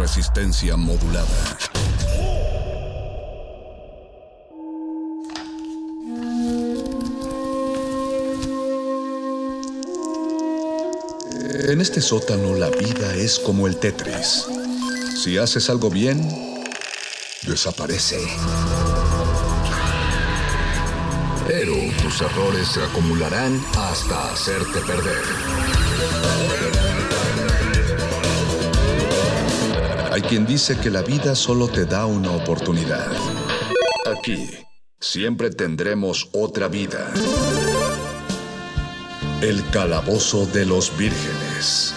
Resistencia modulada. En este sótano la vida es como el Tetris. Si haces algo bien, desaparece. Pero tus errores se acumularán hasta hacerte perder. Hay quien dice que la vida solo te da una oportunidad. Aquí, siempre tendremos otra vida. El calabozo de los vírgenes.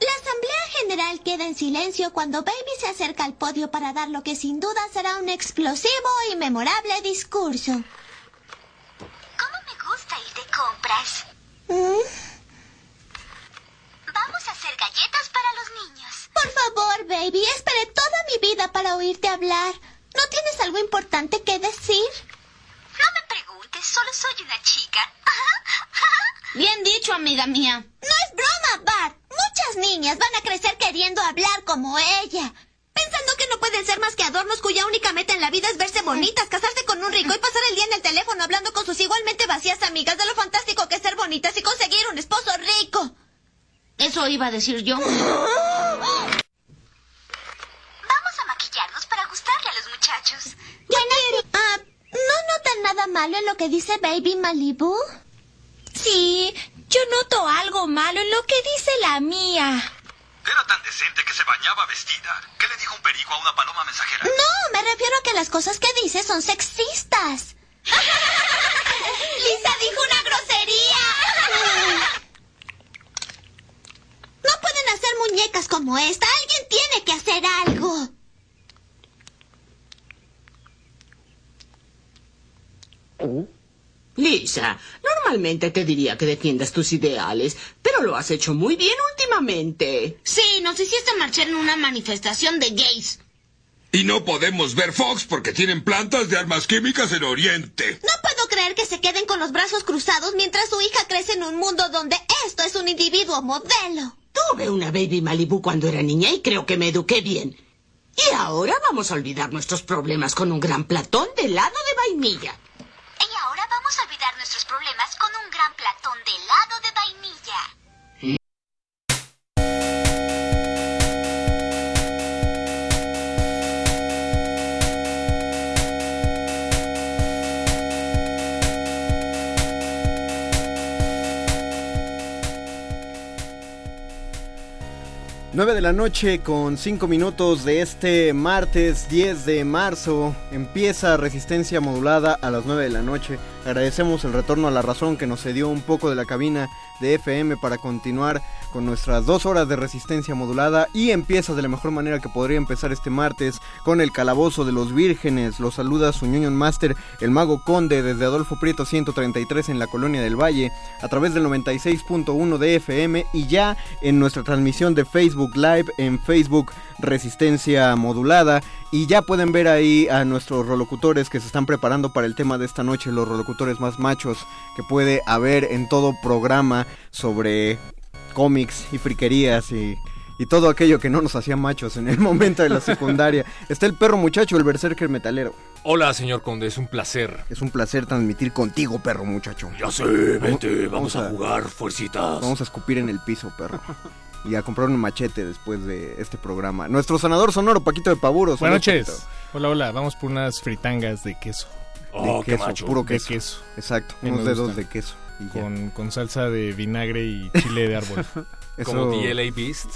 La Asamblea General queda en silencio cuando Baby se acerca al podio para dar lo que sin duda será un explosivo y memorable discurso. ¿Cómo me gusta ir de compras? ¿Mm? Baby, esperé toda mi vida para oírte hablar. ¿No tienes algo importante que decir? No me preguntes, solo soy una chica. Bien dicho, amiga mía. No es broma, Bart. Muchas niñas van a crecer queriendo hablar como ella. Pensando que no pueden ser más que adornos cuya única meta en la vida es verse bonitas, casarse con un rico y pasar el día en el teléfono hablando con sus igualmente vacías amigas de lo fantástico que es ser bonitas y conseguir un esposo rico. Eso iba a decir yo. Vamos a maquillarnos para gustarle a muchachos. Ah, ¿No notan nada malo en lo que dice Baby Malibu? Sí, yo noto algo malo en lo que dice la mía. Era tan decente que se bañaba vestida. ¿Qué le dijo un perico a una paloma mensajera? No, me refiero a que las cosas que dice son sexistas. Lisa dijo una grosería. No pueden hacer muñecas como esta. Alguien tiene que hacer algo. Lisa, normalmente te diría que defiendas tus ideales, pero lo has hecho muy bien últimamente. Sí, nos hiciste marchar en una manifestación de gays. Y no podemos ver Fox porque tienen plantas de armas químicas en Oriente. No puedo creer que se queden con los brazos cruzados mientras su hija crece en un mundo donde esto es un individuo modelo. Tuve una baby Malibu cuando era niña y creo que me eduqué bien. Y ahora vamos a olvidar nuestros problemas con un gran platón de helado de vainilla. A olvidar nuestros problemas con un gran platón de helado de vainilla. Nueve de la noche con 5 minutos de este martes 10 de marzo. Empieza Resistencia Modulada a las 9 de la noche. Agradecemos el retorno a la razón que nos cedió un poco de la cabina de FM para continuar con nuestras dos horas de resistencia modulada y empieza de la mejor manera que podría empezar este martes con el calabozo de los vírgenes. Los saluda su Master, el mago conde desde Adolfo Prieto 133 en la colonia del Valle a través del 96.1 de FM y ya en nuestra transmisión de Facebook Live en Facebook Resistencia Modulada y ya pueden ver ahí a nuestros rolocutores que se están preparando para el tema de esta noche, los rolocutores más machos que puede haber en todo programa sobre cómics y friquerías y, y todo aquello que no nos hacía machos en el momento de la secundaria. Está el perro muchacho, el berserker metalero. Hola, señor Conde, es un placer. Es un placer transmitir contigo, perro muchacho. Ya sé, vente, vamos, a, jugar, fuercitas. Vamos a escupir en el piso, perro. Y a comprar un machete después de este programa. Nuestro sanador sonoro, Paquito de Paburos. Buenas noches. Hola, hola. Vamos por unas fritangas de queso. Oh, de qué queso, macho. puro De queso. queso. Exacto, Me unos dedos gustan. de queso. Con, con salsa de vinagre y chile de árbol. Eso- Como The LA Beast.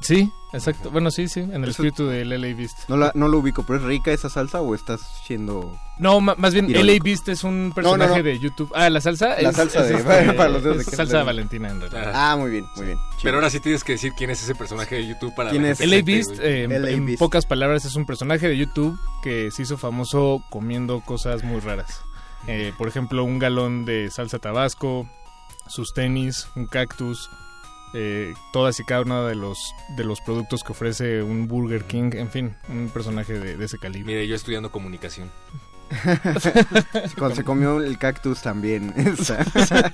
Sí, exacto. Bueno, sí, sí, en el espíritu del LA Beast. No, la, no lo ubico, pero ¿es rica esa salsa o estás siendo...? No, más bien Irónico. LA Beast es un personaje no, no. de YouTube. Ah, la salsa La es, salsa es de- este, para los dedos de es queso salsa de- Valentina en realidad. Ah, muy bien, muy bien. Pero ahora sí tienes que decir quién es ese personaje de YouTube para ¿Quién la es? gente LA Beast, eh, en- LA en Beast. pocas palabras, es un personaje de YouTube que se hizo famoso comiendo cosas muy raras. Eh, por ejemplo, un galón de salsa tabasco, sus tenis, un cactus, eh, todas y cada uno de los, de los productos que ofrece un Burger King, en fin, un personaje de, de ese calibre. Mire, yo estudiando comunicación. Cuando se comió el cactus también. Esa-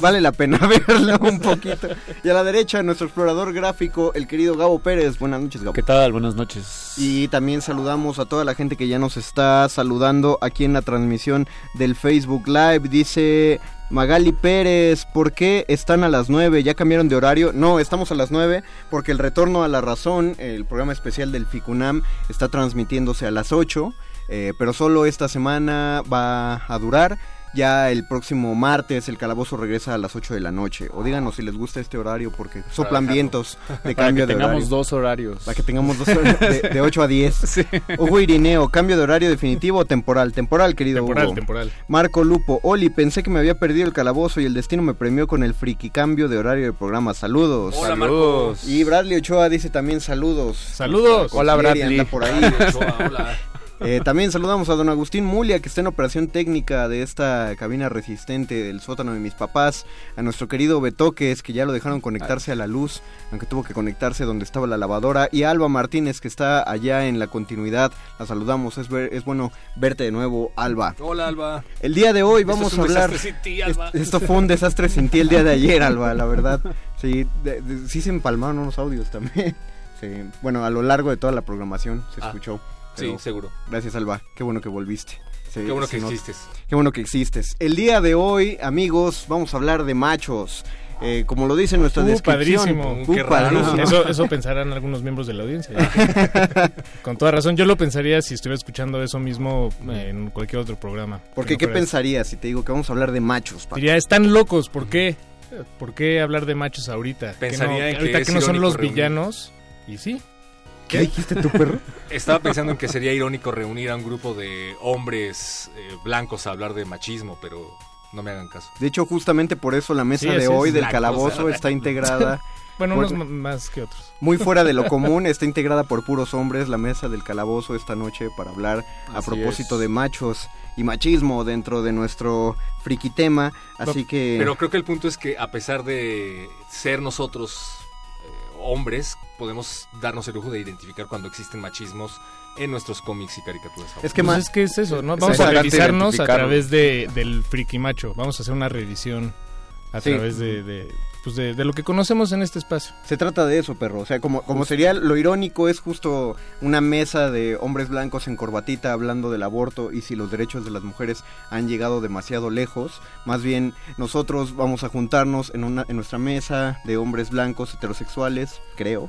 vale la pena verlo un poquito. Y a la derecha, nuestro explorador gráfico, el querido Gabo Pérez. Buenas noches, Gabo. ¿Qué tal? Buenas noches. Y también saludamos a toda la gente que ya nos está saludando aquí en la transmisión del Facebook Live. Dice Magali Pérez, ¿por qué están a las 9? ¿Ya cambiaron de horario? No, estamos a las 9 porque el retorno a la razón, el programa especial del FICUNAM, está transmitiéndose a las 8. Eh, pero solo esta semana va a durar. Ya el próximo martes el calabozo regresa a las 8 de la noche. O díganos si les gusta este horario porque soplan vientos de Para cambio que de tengamos horario. dos horarios. Para que tengamos dos horarios de, de 8 a 10. Hugo Irineo, cambio de horario definitivo o temporal. Temporal, querido Temporal, Hugo. temporal. Marco Lupo, Oli, pensé que me había perdido el calabozo y el destino me premió con el friki cambio de horario del programa. Saludos. Hola, Marco. Y Bradley Ochoa dice también saludos. Saludos. Hola, Bradley. anda por ahí. Ochoa, hola. Eh, también saludamos a don Agustín Mulia, que está en operación técnica de esta cabina resistente del sótano de mis papás. A nuestro querido Betoques, que ya lo dejaron conectarse a la luz, aunque tuvo que conectarse donde estaba la lavadora. Y a Alba Martínez, que está allá en la continuidad. La saludamos, es, ver- es bueno verte de nuevo, Alba. Hola, Alba. El día de hoy Esto vamos es a un hablar... desastre sin ti, Alba. Es- Esto fue un desastre sin ti el día de ayer, Alba, la verdad. Sí, de- de- sí se empalmaron unos audios también. Sí, Bueno, a lo largo de toda la programación se Ah, escuchó. Sí, seguro. Gracias, Alba. Qué bueno que volviste. Se- Qué bueno que nota. existes. Qué bueno que existes. El día de hoy, amigos, vamos a hablar de machos. Eh, como lo dice nuestra Uh, descripción. padrísimo. Uh, Qué raro. padrísimo. Eso, eso pensarán algunos miembros de la audiencia. Con toda razón, yo lo pensaría si estuviera escuchando eso mismo en cualquier otro programa. Porque, Que ¿qué no pensarías si te digo que vamos a hablar de machos? Paco? Diría, están locos, ¿por qué? ¿Por qué hablar de machos ahorita? Que Pensaría no- en que ahorita es que no son los reunir. villanos. Y sí. ¿Qué dijiste tu perro? Estaba pensando en que sería irónico reunir a un grupo de hombres eh, blancos a hablar de machismo, pero no me hagan caso. De hecho, justamente por eso la mesa Sí, de hoy del La calabozo cosa. está integrada Bueno, unos más que otros. muy fuera de lo común, está integrada por puros hombres, la mesa del calabozo esta noche para hablar a Así propósito es. de machos y machismo dentro de nuestro friki tema, así que Pero creo que el punto es que a pesar de ser nosotros hombres, podemos darnos el lujo de identificar cuando existen machismos en nuestros cómics y caricaturas. es que Pues más es que es eso, ¿no? Vamos a revisarnos a través de, del friki macho. Vamos a hacer una revisión a Sí. través de, de, pues de, de lo que conocemos en este espacio. Se trata de eso, perro. O sea, como, como sería lo irónico es justo una mesa de hombres blancos en corbatita hablando del aborto y si los derechos de las mujeres han llegado demasiado lejos. Más bien, nosotros vamos a juntarnos en, una, en nuestra mesa de hombres blancos heterosexuales, creo.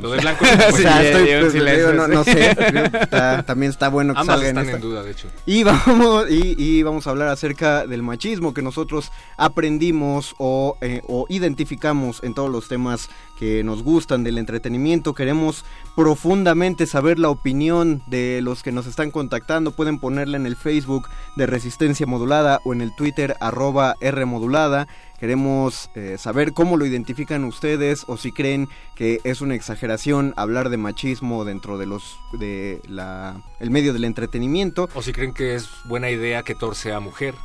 Lo de blanco O sea, Sí, estoy- pues, digo, no, sé. está- también está bueno que Ambas salga en están esta- en duda, de hecho. Y vamos, y, y vamos a hablar acerca del machismo que nosotros aprendimos o, eh, o identificamos en todos los temas que nos gustan del entretenimiento. Queremos profundamente saber la opinión de los que nos están contactando. Pueden ponerla en el Facebook de Resistencia Modulada o en el Twitter arroba R Modulada. Queremos eh, saber cómo lo identifican ustedes o si creen que es una exageración hablar de machismo dentro de los de la el medio del entretenimiento. O si creen que es buena idea que Thor sea mujer.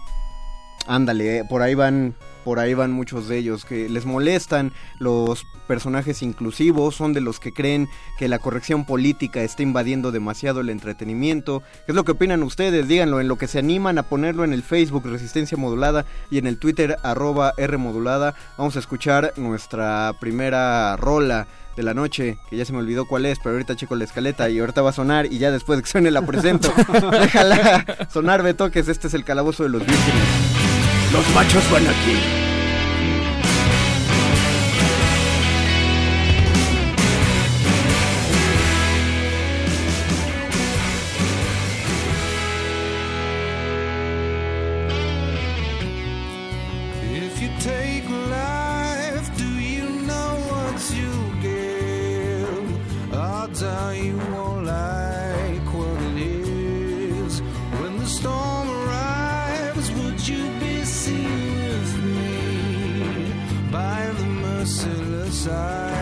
Ándale, eh, por ahí van por ahí van muchos de ellos que les molestan los personajes inclusivos, son de los que creen que la corrección política está invadiendo demasiado el entretenimiento. ¿Qué es lo que opinan ustedes? Díganlo en lo que se animan a ponerlo en el Facebook Resistencia Modulada y en el Twitter arroba R Modulada. Vamos a escuchar nuestra primera rola de la noche, que ya se me olvidó cuál es, pero ahorita checo la escaleta y ahorita va a sonar y ya después de que suene la presento. Déjala sonar, Betoques, este es el calabozo de los vírgenes. Los machos van aquí. side.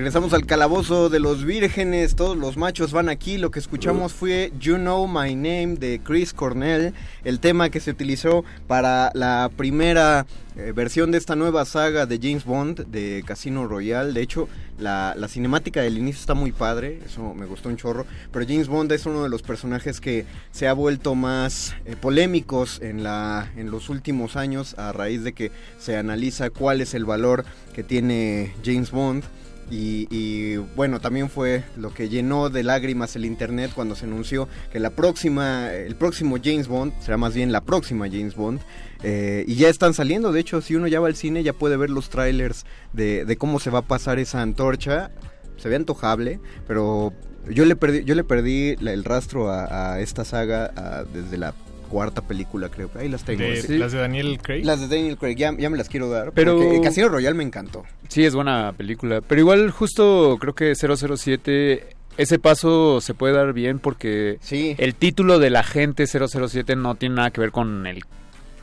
Regresamos al calabozo de los vírgenes, todos los machos van aquí. Lo que escuchamos fue You Know My Name de Chris Cornell, el tema que se utilizó para la primera eh, versión de esta nueva saga de James Bond de Casino Royale. De hecho, la, la cinemática del inicio está muy padre, eso me gustó un chorro. Pero James Bond es uno de los personajes que se ha vuelto más eh, polémicos en, la, en los últimos años a raíz de que se analiza cuál es el valor que tiene James Bond. Y, bueno, también fue lo que llenó de lágrimas el internet cuando se anunció que la próxima, el próximo James Bond, será más bien la próxima James Bond, eh, y ya están saliendo, de hecho, si uno ya va al cine ya puede ver los trailers de, cómo se va a pasar esa antorcha, se ve antojable, pero yo le perdí, yo le perdí el rastro a, esta saga desde la cuarta película, creo. Ahí las tengo. De- Sí. ¿Las de Daniel Craig? Las de Daniel Craig, ya, ya me las quiero dar. Pero- Casino Royale me encantó. Sí, es buena película. Pero igual justo creo que 007, ese paso se puede dar bien porque el título del agente 007 no tiene nada que ver con el...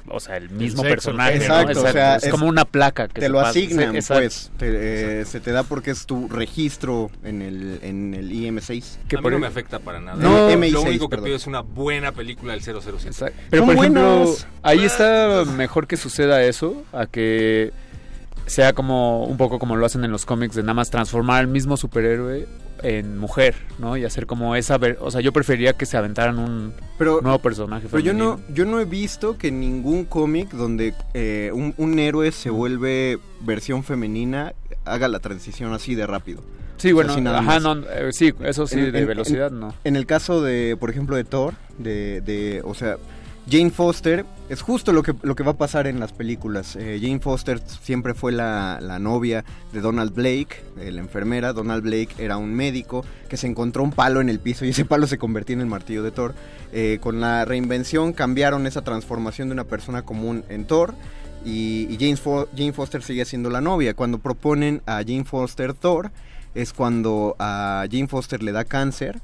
O sea, el mismo sexo, personaje, ¿no? Exacto, o sea, es, como una placa que te lo pasa. asignan, Sí, exacto. pues. te- eh, se te da porque es tu registro en el, en el IM6. a mí no me afecta para nada. No, lo MI6, único que perdón. pido es una buena película del 007. Pero por ejemplo, buenas. ahí está mejor que suceda eso, a que sea como un poco como lo hacen en los cómics de nada más transformar al mismo superhéroe en mujer, ¿no? Y hacer como esa, ver- o sea, yo preferiría que se aventaran un Pero- nuevo personaje Pero yo femenino. no, yo no he visto que ningún cómic donde eh, un, un héroe se vuelve versión femenina haga la transición así de rápido. Sí, O sea, bueno, nada ajá, no, eh, sí, eso sí, En- de en- velocidad en- no. En el caso de, por ejemplo, de Thor, de, de o sea, Jane Foster, es justo lo que, lo que va a pasar en las películas. Eh, Jane Foster siempre fue la, la novia de Donald Blake, la enfermera. Donald Blake era un médico que se encontró un palo en el piso y ese palo se convertía en el martillo de Thor. Eh, con la reinvención cambiaron esa transformación de una persona común en Thor. Y, Fo- Jane Foster sigue siendo la novia. Cuando proponen a Jane Foster Thor, es cuando a Jane Foster le da cáncer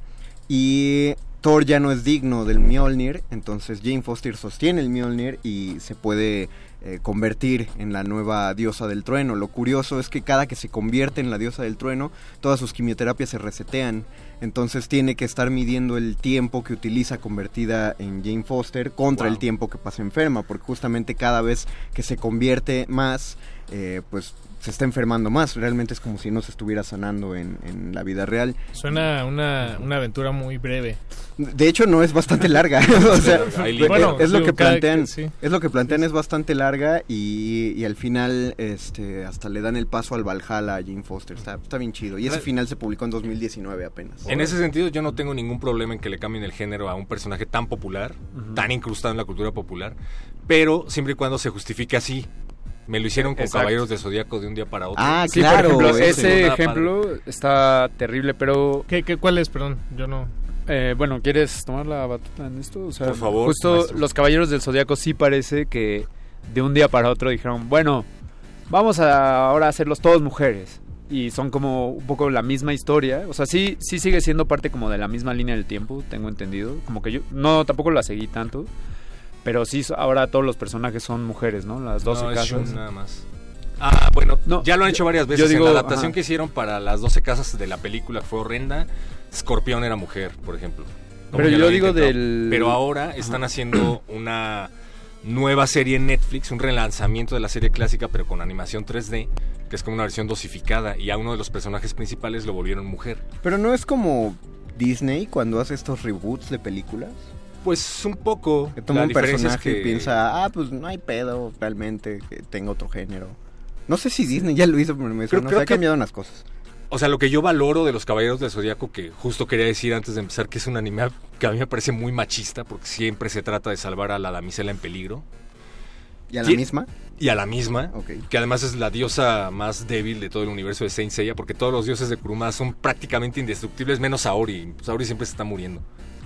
y Thor ya no es digno del Mjolnir, entonces Jane Foster sostiene el Mjolnir y se puede eh, convertir en la nueva diosa del trueno. Lo curioso es que cada que se convierte en la diosa del trueno, todas sus quimioterapias se resetean. Entonces tiene que estar midiendo el tiempo que utiliza convertida en Jane Foster contra el tiempo que pasa enferma, porque justamente cada vez que se convierte más, eh, pues se está enfermando más. Realmente es como si no se estuviera sanando en, en la vida real. Suena una, una aventura muy breve. De hecho, no es bastante larga. o sea, Hay es- Bueno, es lo que plantean. sí. Es lo que plantean, es bastante larga y, y al final este hasta le dan el paso al Valhalla a Jane Foster. Está, está bien chido. Y ese final se publicó en 2019 apenas. En ese sentido, yo no tengo ningún problema en que le cambien el género a un personaje tan popular, tan incrustado en la cultura popular, pero siempre y cuando se justifique así. Me lo hicieron con Exacto. Caballeros de Zodíaco de un día para otro. Ah, Sí, por ejemplo, ese ejemplo está terrible, pero... ¿Qué, qué, ¿Cuál es? Perdón, yo no... Eh, bueno, ¿quieres tomar la batuta en esto? O sea, Por favor, Justo maestro. los Caballeros del Zodíaco sí parece que de un día para otro dijeron, bueno, vamos a ahora hacerlos todos mujeres. Y son como un poco la misma historia. O sea, sí, sí sigue siendo parte como de la misma línea del tiempo, tengo entendido. Como que yo no tampoco la seguí tanto. Pero sí, ahora todos los personajes son mujeres, ¿no? Las 12 No, es casas. Shun nada más. Ah, bueno, ya lo han hecho varias veces. yo digo, en la adaptación ajá. que hicieron para las 12 casas de la película fue horrenda, Scorpion era mujer, por ejemplo. Pero yo digo intentado. del- Pero ahora están haciendo una nueva serie en Netflix, un relanzamiento de la serie clásica, pero con animación 3D, que es como una versión dosificada, y a uno de los personajes principales lo volvieron mujer. Pero no es como Disney cuando hace estos reboots de películas. Pues un poco. Que toma un personaje que- y piensa, ah, pues no hay pedo realmente que tenga otro género. No sé si Disney ya lo hizo, pero me Creo- se ha que- cambiado unas cosas. O sea, lo que yo valoro de los Caballeros del Zodíaco, que justo quería decir antes de empezar, que es un anime que a mí me parece muy machista, porque siempre se trata de salvar a la damisela en peligro. ¿Y a la Tie- misma? Y a la misma, que además es la diosa más débil de todo el universo de Saint Seiya, porque todos los dioses de Kuruma son prácticamente indestructibles, menos Saori. Saori siempre se está muriendo.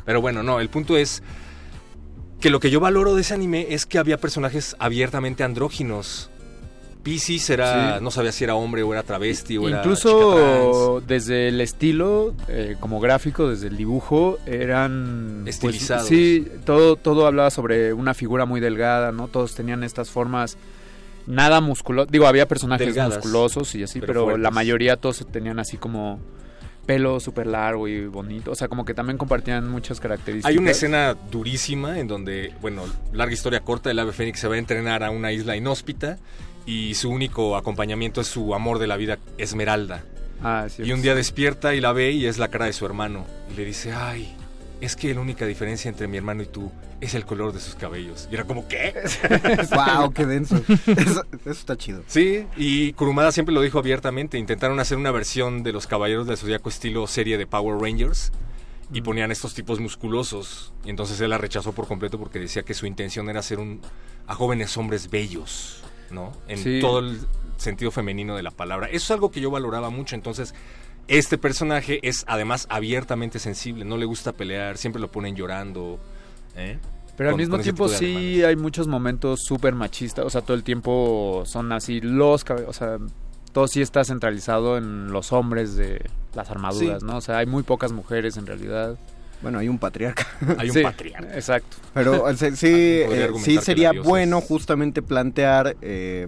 Pero bueno, no, el punto es, que lo que yo valoro de ese anime es que había personajes abiertamente andróginos. Pisces era, Sí. no sabía si era hombre o era travesti o era Incluso desde el estilo, eh, como gráfico, desde el dibujo, eran... pues, Estilizados. sí, todo, todo hablaba sobre una figura muy delgada, ¿no? Todos tenían estas formas nada musculosas. Digo, había personajes Delgadas, musculosos y así, pero pero, la mayoría todos tenían así como pelo súper largo y bonito. O sea, como que también compartían muchas características. Hay una escena durísima en donde, bueno, larga historia corta, el ave fénix se va a entrenar a una isla inhóspita y su único acompañamiento es su amor de la vida, Esmeralda. Ah, sí, y un día despierta y la ve y es la cara de su hermano. Y le dice, ay, es que la única diferencia entre mi hermano y tú es el color de sus cabellos. Y era como, ¿qué? wow, qué denso. Eso, eso está chido. Sí, y Kurumada siempre lo dijo abiertamente. Intentaron hacer una versión de los Caballeros del Zodíaco estilo serie de Power Rangers y ponían estos tipos musculosos. Y entonces él la rechazó por completo porque decía que su intención era hacer un a jóvenes hombres bellos, ¿no? En Sí. todo el sentido femenino de la palabra. Eso es algo que yo valoraba mucho. Entonces, este personaje es además abiertamente sensible. No le gusta pelear, siempre lo ponen llorando. ¿eh? Pero al Con- mismo con tiempo sí hay muchos momentos súper machistas, o sea, todo el tiempo son así los, o sea, todo sí está centralizado en los hombres de las armaduras, Sí. ¿no? O sea, hay muy pocas mujeres en realidad. Bueno, hay un patriarca. Hay un Sí, patriarca. Exacto. Pero o sea, sí, eh, sí sería bueno es- justamente plantear eh,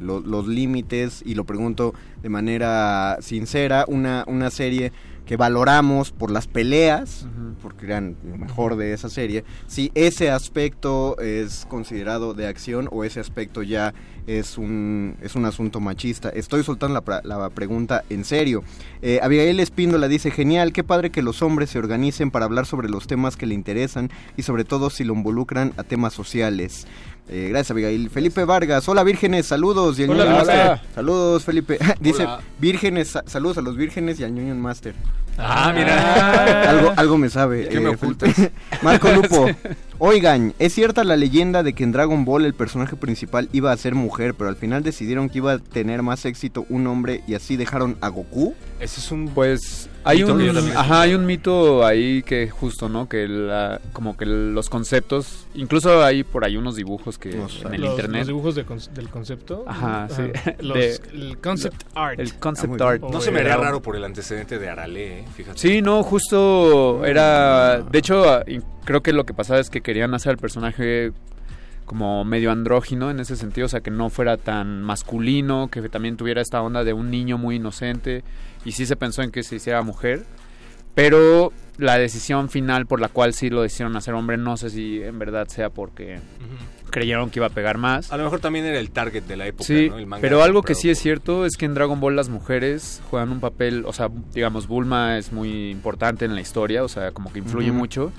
lo- los límites, y lo pregunto de manera sincera, una, una serie que valoramos por las peleas, porque eran lo mejor de esa serie, si ese aspecto es considerado de acción o ese aspecto ya es un, es un asunto machista. Estoy soltando la, la pregunta en serio. Eh, Abigail Espíndola dice, genial, qué padre que los hombres se organicen para hablar sobre los temas que le interesan y sobre todo si lo involucran a temas sociales. Eh, gracias Abigail. Felipe Vargas, hola vírgenes, saludos. Y el Hola, Master. Saludos Felipe. dice, Hola. vírgenes, sa- saludos a los vírgenes y al Ñoño Master. Ah, mira. Algo, algo me sabe. ¿Y qué me Felipe. ocultas? Marco Lupo. Oigan, ¿es cierta la leyenda de que en Dragon Ball el personaje principal iba a ser mujer, pero al final decidieron que iba a tener más éxito un hombre y así dejaron a Goku? Ese es un... Pues hay un, ajá, hay mito ahí que justo, ¿no? Que la, como que los conceptos, incluso hay por ahí unos dibujos que en el los, internet. los dibujos de con- del concepto. Ajá, sí. Los- De- el concept art. el Ah, concept art. bien. No se me haría raro por el antecedente de Arale, ¿eh? fíjate. Sí, no, justo era... De hecho, ah, creo que lo que pasaba es que querían hacer al personaje como medio andrógino en ese sentido, o sea, que no fuera tan masculino, que también tuviera esta onda de un niño muy inocente, y sí se pensó en que se hiciera mujer, pero la decisión final por la cual sí lo decidieron hacer hombre, no sé si en verdad sea porque creyeron que iba a pegar más. A lo mejor también era el target de la época, Sí, ¿no? El manga pero algo que sí es cierto es que en Dragon Ball las mujeres juegan un papel, o sea, digamos, Bulma es muy importante en la historia, o sea, como que influye mucho,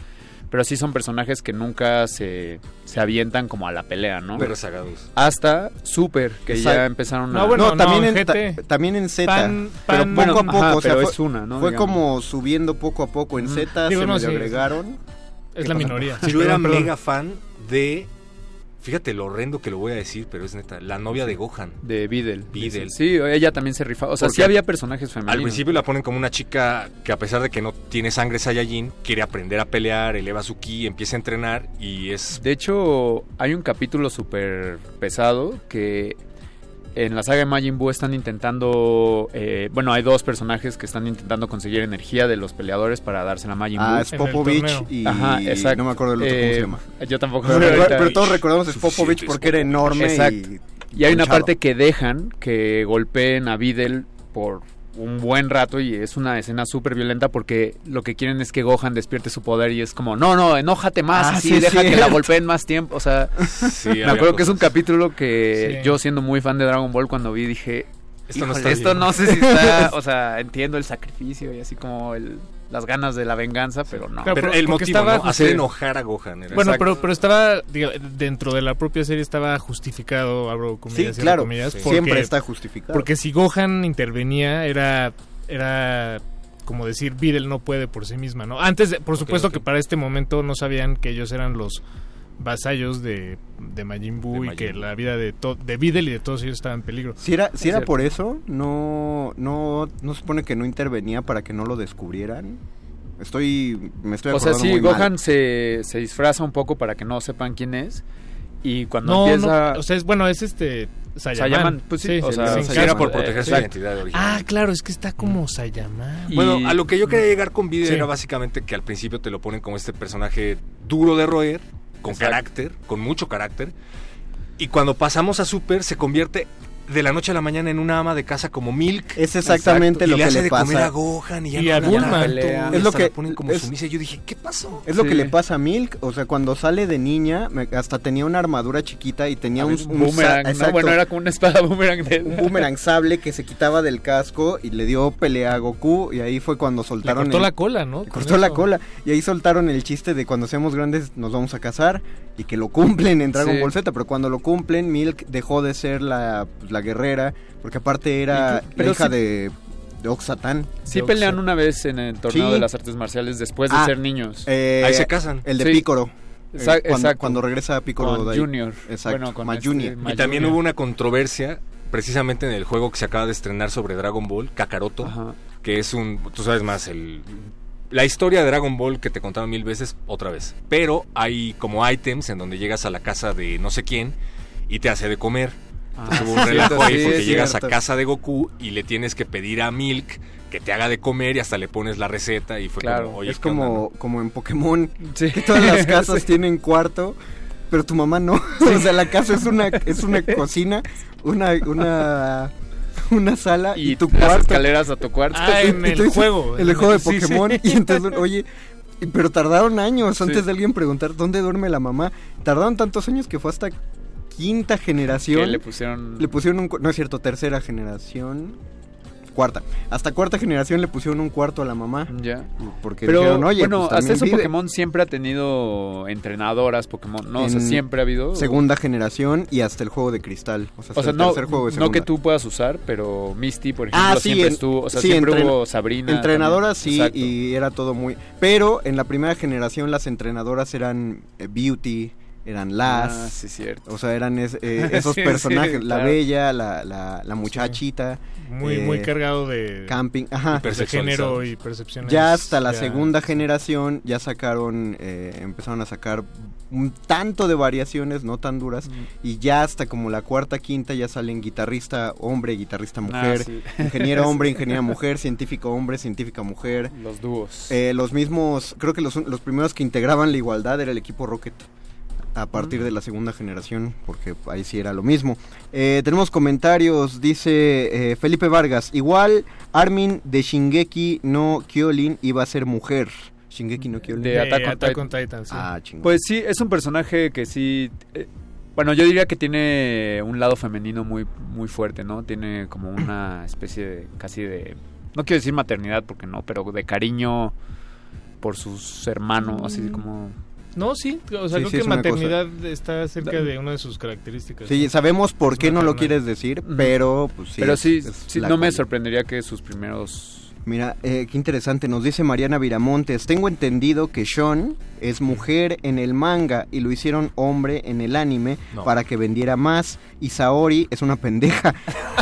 pero sí son personajes que nunca se, se avientan como a la pelea, ¿no? Muy rezagados. Hasta Super, que Exacto. ya empezaron No, a... bueno, no, también, no, en, ta- también en Z. Pan- pero pan- poco a poco, ajá, o sea, pero fue, es una, ¿no? fue Digamos. como subiendo poco a poco. En. Z se sí, agregaron. Es la minoría. Sí, Yo era mega fan de... Fíjate lo horrendo que lo voy a decir, pero es neta. La novia de Gohan. De Videl. Videl. Sí, ella también se rifaba. O sea, Porque sí había personajes femeninos. Al principio la ponen como una chica que a pesar de que no tiene sangre Saiyajin, quiere aprender a pelear, eleva su ki, empieza a entrenar y es... De hecho, hay un capítulo súper pesado que en la saga de Majin Buu están intentando... eh, bueno, hay dos personajes que están intentando conseguir energía de los peleadores para dársela a Majin Buu. Ah, es el Popovich y Ajá, exacto. no me acuerdo del otro cómo Eh, se llama. Yo tampoco. Pero, pero todos recordamos es Popovich porque era enorme Exacto. y... Y hay una parte que dejan que golpeen a Videl por un buen rato y es una escena súper violenta porque lo que quieren es que Gohan despierte su poder y es como, no, no, enójate más, Ah, así, sí, deja que la golpeen más tiempo. O sea, Sí, me acuerdo que es un capítulo que Sí. yo siendo muy fan de Dragon Ball cuando vi dije, Esto no "Híjole, está esto bien". no sé si está, o sea, entiendo el sacrificio y así como el, las ganas de la venganza, pero no. Claro, Pero pero- el motivo, estaba ¿no? Hacer enojar a Gohan. era- Bueno, Exacto. pero, pero estaba, diga, dentro de la propia serie estaba justificado, abro comillas, Sí, claro, comillas, sí. porque- siempre está justificado. Porque si Gohan intervenía, era, era como decir, Videl no puede por sí misma, ¿no? Antes, de- por supuesto que para este momento no sabían que ellos eran los vasallos de, de Majin Buu De y Majin que la vida de, to- de Videl y de todos ellos estaba en peligro. Si era, si era cierto. por eso, no, no, no se supone que no intervenía para que no lo descubrieran. Estoy, me estoy O sea, sí, muy mal. Gohan se, se disfraza un poco para que no sepan quién es. Y cuando No, empieza... no, o sea, es, bueno, es este Sayaman. Sayaman, pues sí, o sea, se Sayaman. Era por proteger su identidad original. Ah, claro, es que está como Sayaman. Bueno, a lo que yo quería llegar con Video Sí. era básicamente que al principio te lo ponen como este personaje duro de roer, con Exacto. carácter, con mucho carácter. Y cuando pasamos a Super se convierte de la noche a la mañana en una ama de casa como Milk. Es exactamente Exacto. lo y le que hace le de comer pasa. a Gohan y, ya Y no a Bulma. Es lo que- la ponen como es- sumisa. Y yo dije, ¿qué pasó? Es lo que le pasa a Milk, o sea, cuando sale de niña, me- hasta tenía una armadura chiquita y tenía un, un boomerang, ¿no? exacto, Bueno, era como una espada boomerang de... un boomerang sable que se quitaba del casco y le dio pelea a Goku y ahí fue cuando Le soltaron cortó el- la cola, ¿no? le cortó la cola y ahí soltaron el chiste de cuando seamos grandes nos vamos a casar y que lo cumplen en Dragon Sí. Ball Z, pero cuando lo cumplen Milk dejó de ser la, pues, la guerrera porque aparte era la hija de, de Oxatán. Sí pelean una vez en el torneo Sí. de las artes marciales después de Ah, ser niños. Eh, Ahí se casan. El de Sí. Eh, cuando, exacto. cuando regresa a Picoro Con de ahí. Junior. Exacto. Bueno, con Ma este- Junior. Y también hubo una controversia precisamente en el juego que se acaba de estrenar sobre Dragon Ball, Kakaroto, Ajá. que es un, tú sabes más, el la historia de Dragon Ball que te contaba mil veces otra vez. Pero hay como items en donde llegas a la casa de no sé quién y te hace de comer. Entonces Ah, hubo un relajo cierto, ahí sí, porque llegas cierto. a casa de Goku y le tienes que pedir a Milk que te haga de comer y hasta le pones la receta y fue Claro, como, oye, es ¿qué onda, como, como en Pokémon, Sí. que todas las casas Sí. tienen cuarto, pero tu mamá no. O sea, la casa es una, es una cocina, una, una, una sala y, Y tu las cuarto. escaleras a tu cuarto. Ah, en el juego. En el juego de Sí, sí. Pokémon. Y entonces, oye, pero tardaron años antes Sí. de alguien preguntar dónde duerme la mamá. Tardaron tantos años que fue hasta quinta generación. que le pusieron... Le pusieron un... No es cierto, tercera generación. Cuarta. Hasta cuarta generación le pusieron un cuarto a la mamá. Ya. Porque Pero dijeron, oye, bueno, pues, hasta también eso vive". Pokémon siempre ha tenido entrenadoras Pokémon, ¿no? O sea, siempre ha habido... Segunda generación y hasta el juego de cristal. O sea, hasta O sea, el no, tercer juego de no que segunda. tú puedas usar, pero Misty, por ejemplo, Ah, sí, siempre en- estuvo, o sea, sí, siempre entren- hubo Sabrina. Entrenadoras también. sí, Exacto. y era todo muy... Pero en la primera generación las entrenadoras eran eh, Beauty, eran Las... Ah, sí, cierto. O sea, eran es- eh, esos Sí, personajes, sí, la claro. bella, la, la, la muchachita. Muy, eh, muy cargado de, Camping, ajá. de género y percepciones. Ya hasta la ya- segunda generación ya sacaron, eh, empezaron a sacar un tanto de variaciones, no tan duras, y ya hasta como la cuarta, quinta ya salen guitarrista hombre, guitarrista mujer, Ah, sí. ingeniero hombre, Sí. ingeniera mujer, científico hombre, científica mujer. Los dúos. Eh, los mismos, creo que los, los primeros que integraban la igualdad era el equipo Rocket. A partir de la segunda generación, porque ahí sí era lo mismo. Eh, tenemos comentarios, dice eh, Felipe Vargas. Igual Armin de Shingeki no Kyolin iba a ser mujer. Shingeki no Kyolin. De Attack on Attack Titan. on Titan, sí. Ah, chingón. Pues sí, es un personaje que sí... eh, bueno, yo diría que tiene un lado femenino muy, muy fuerte, ¿no? Tiene como una especie de, casi de... No quiero decir maternidad porque no, pero de cariño por sus hermanos, así como... No, sí, o sea, Sí, creo sí, que es maternidad está cerca de una de sus características. Sí, sabemos por Es qué no lo quieres decir, pero pues sí. pero es- sí, es sí la no me sorprendería que sus primeros... Mira, eh, qué interesante, nos dice Mariana Viramontes, tengo entendido que Sean es mujer en el manga y lo hicieron hombre en el anime No. para que vendiera más y Saori es una pendeja.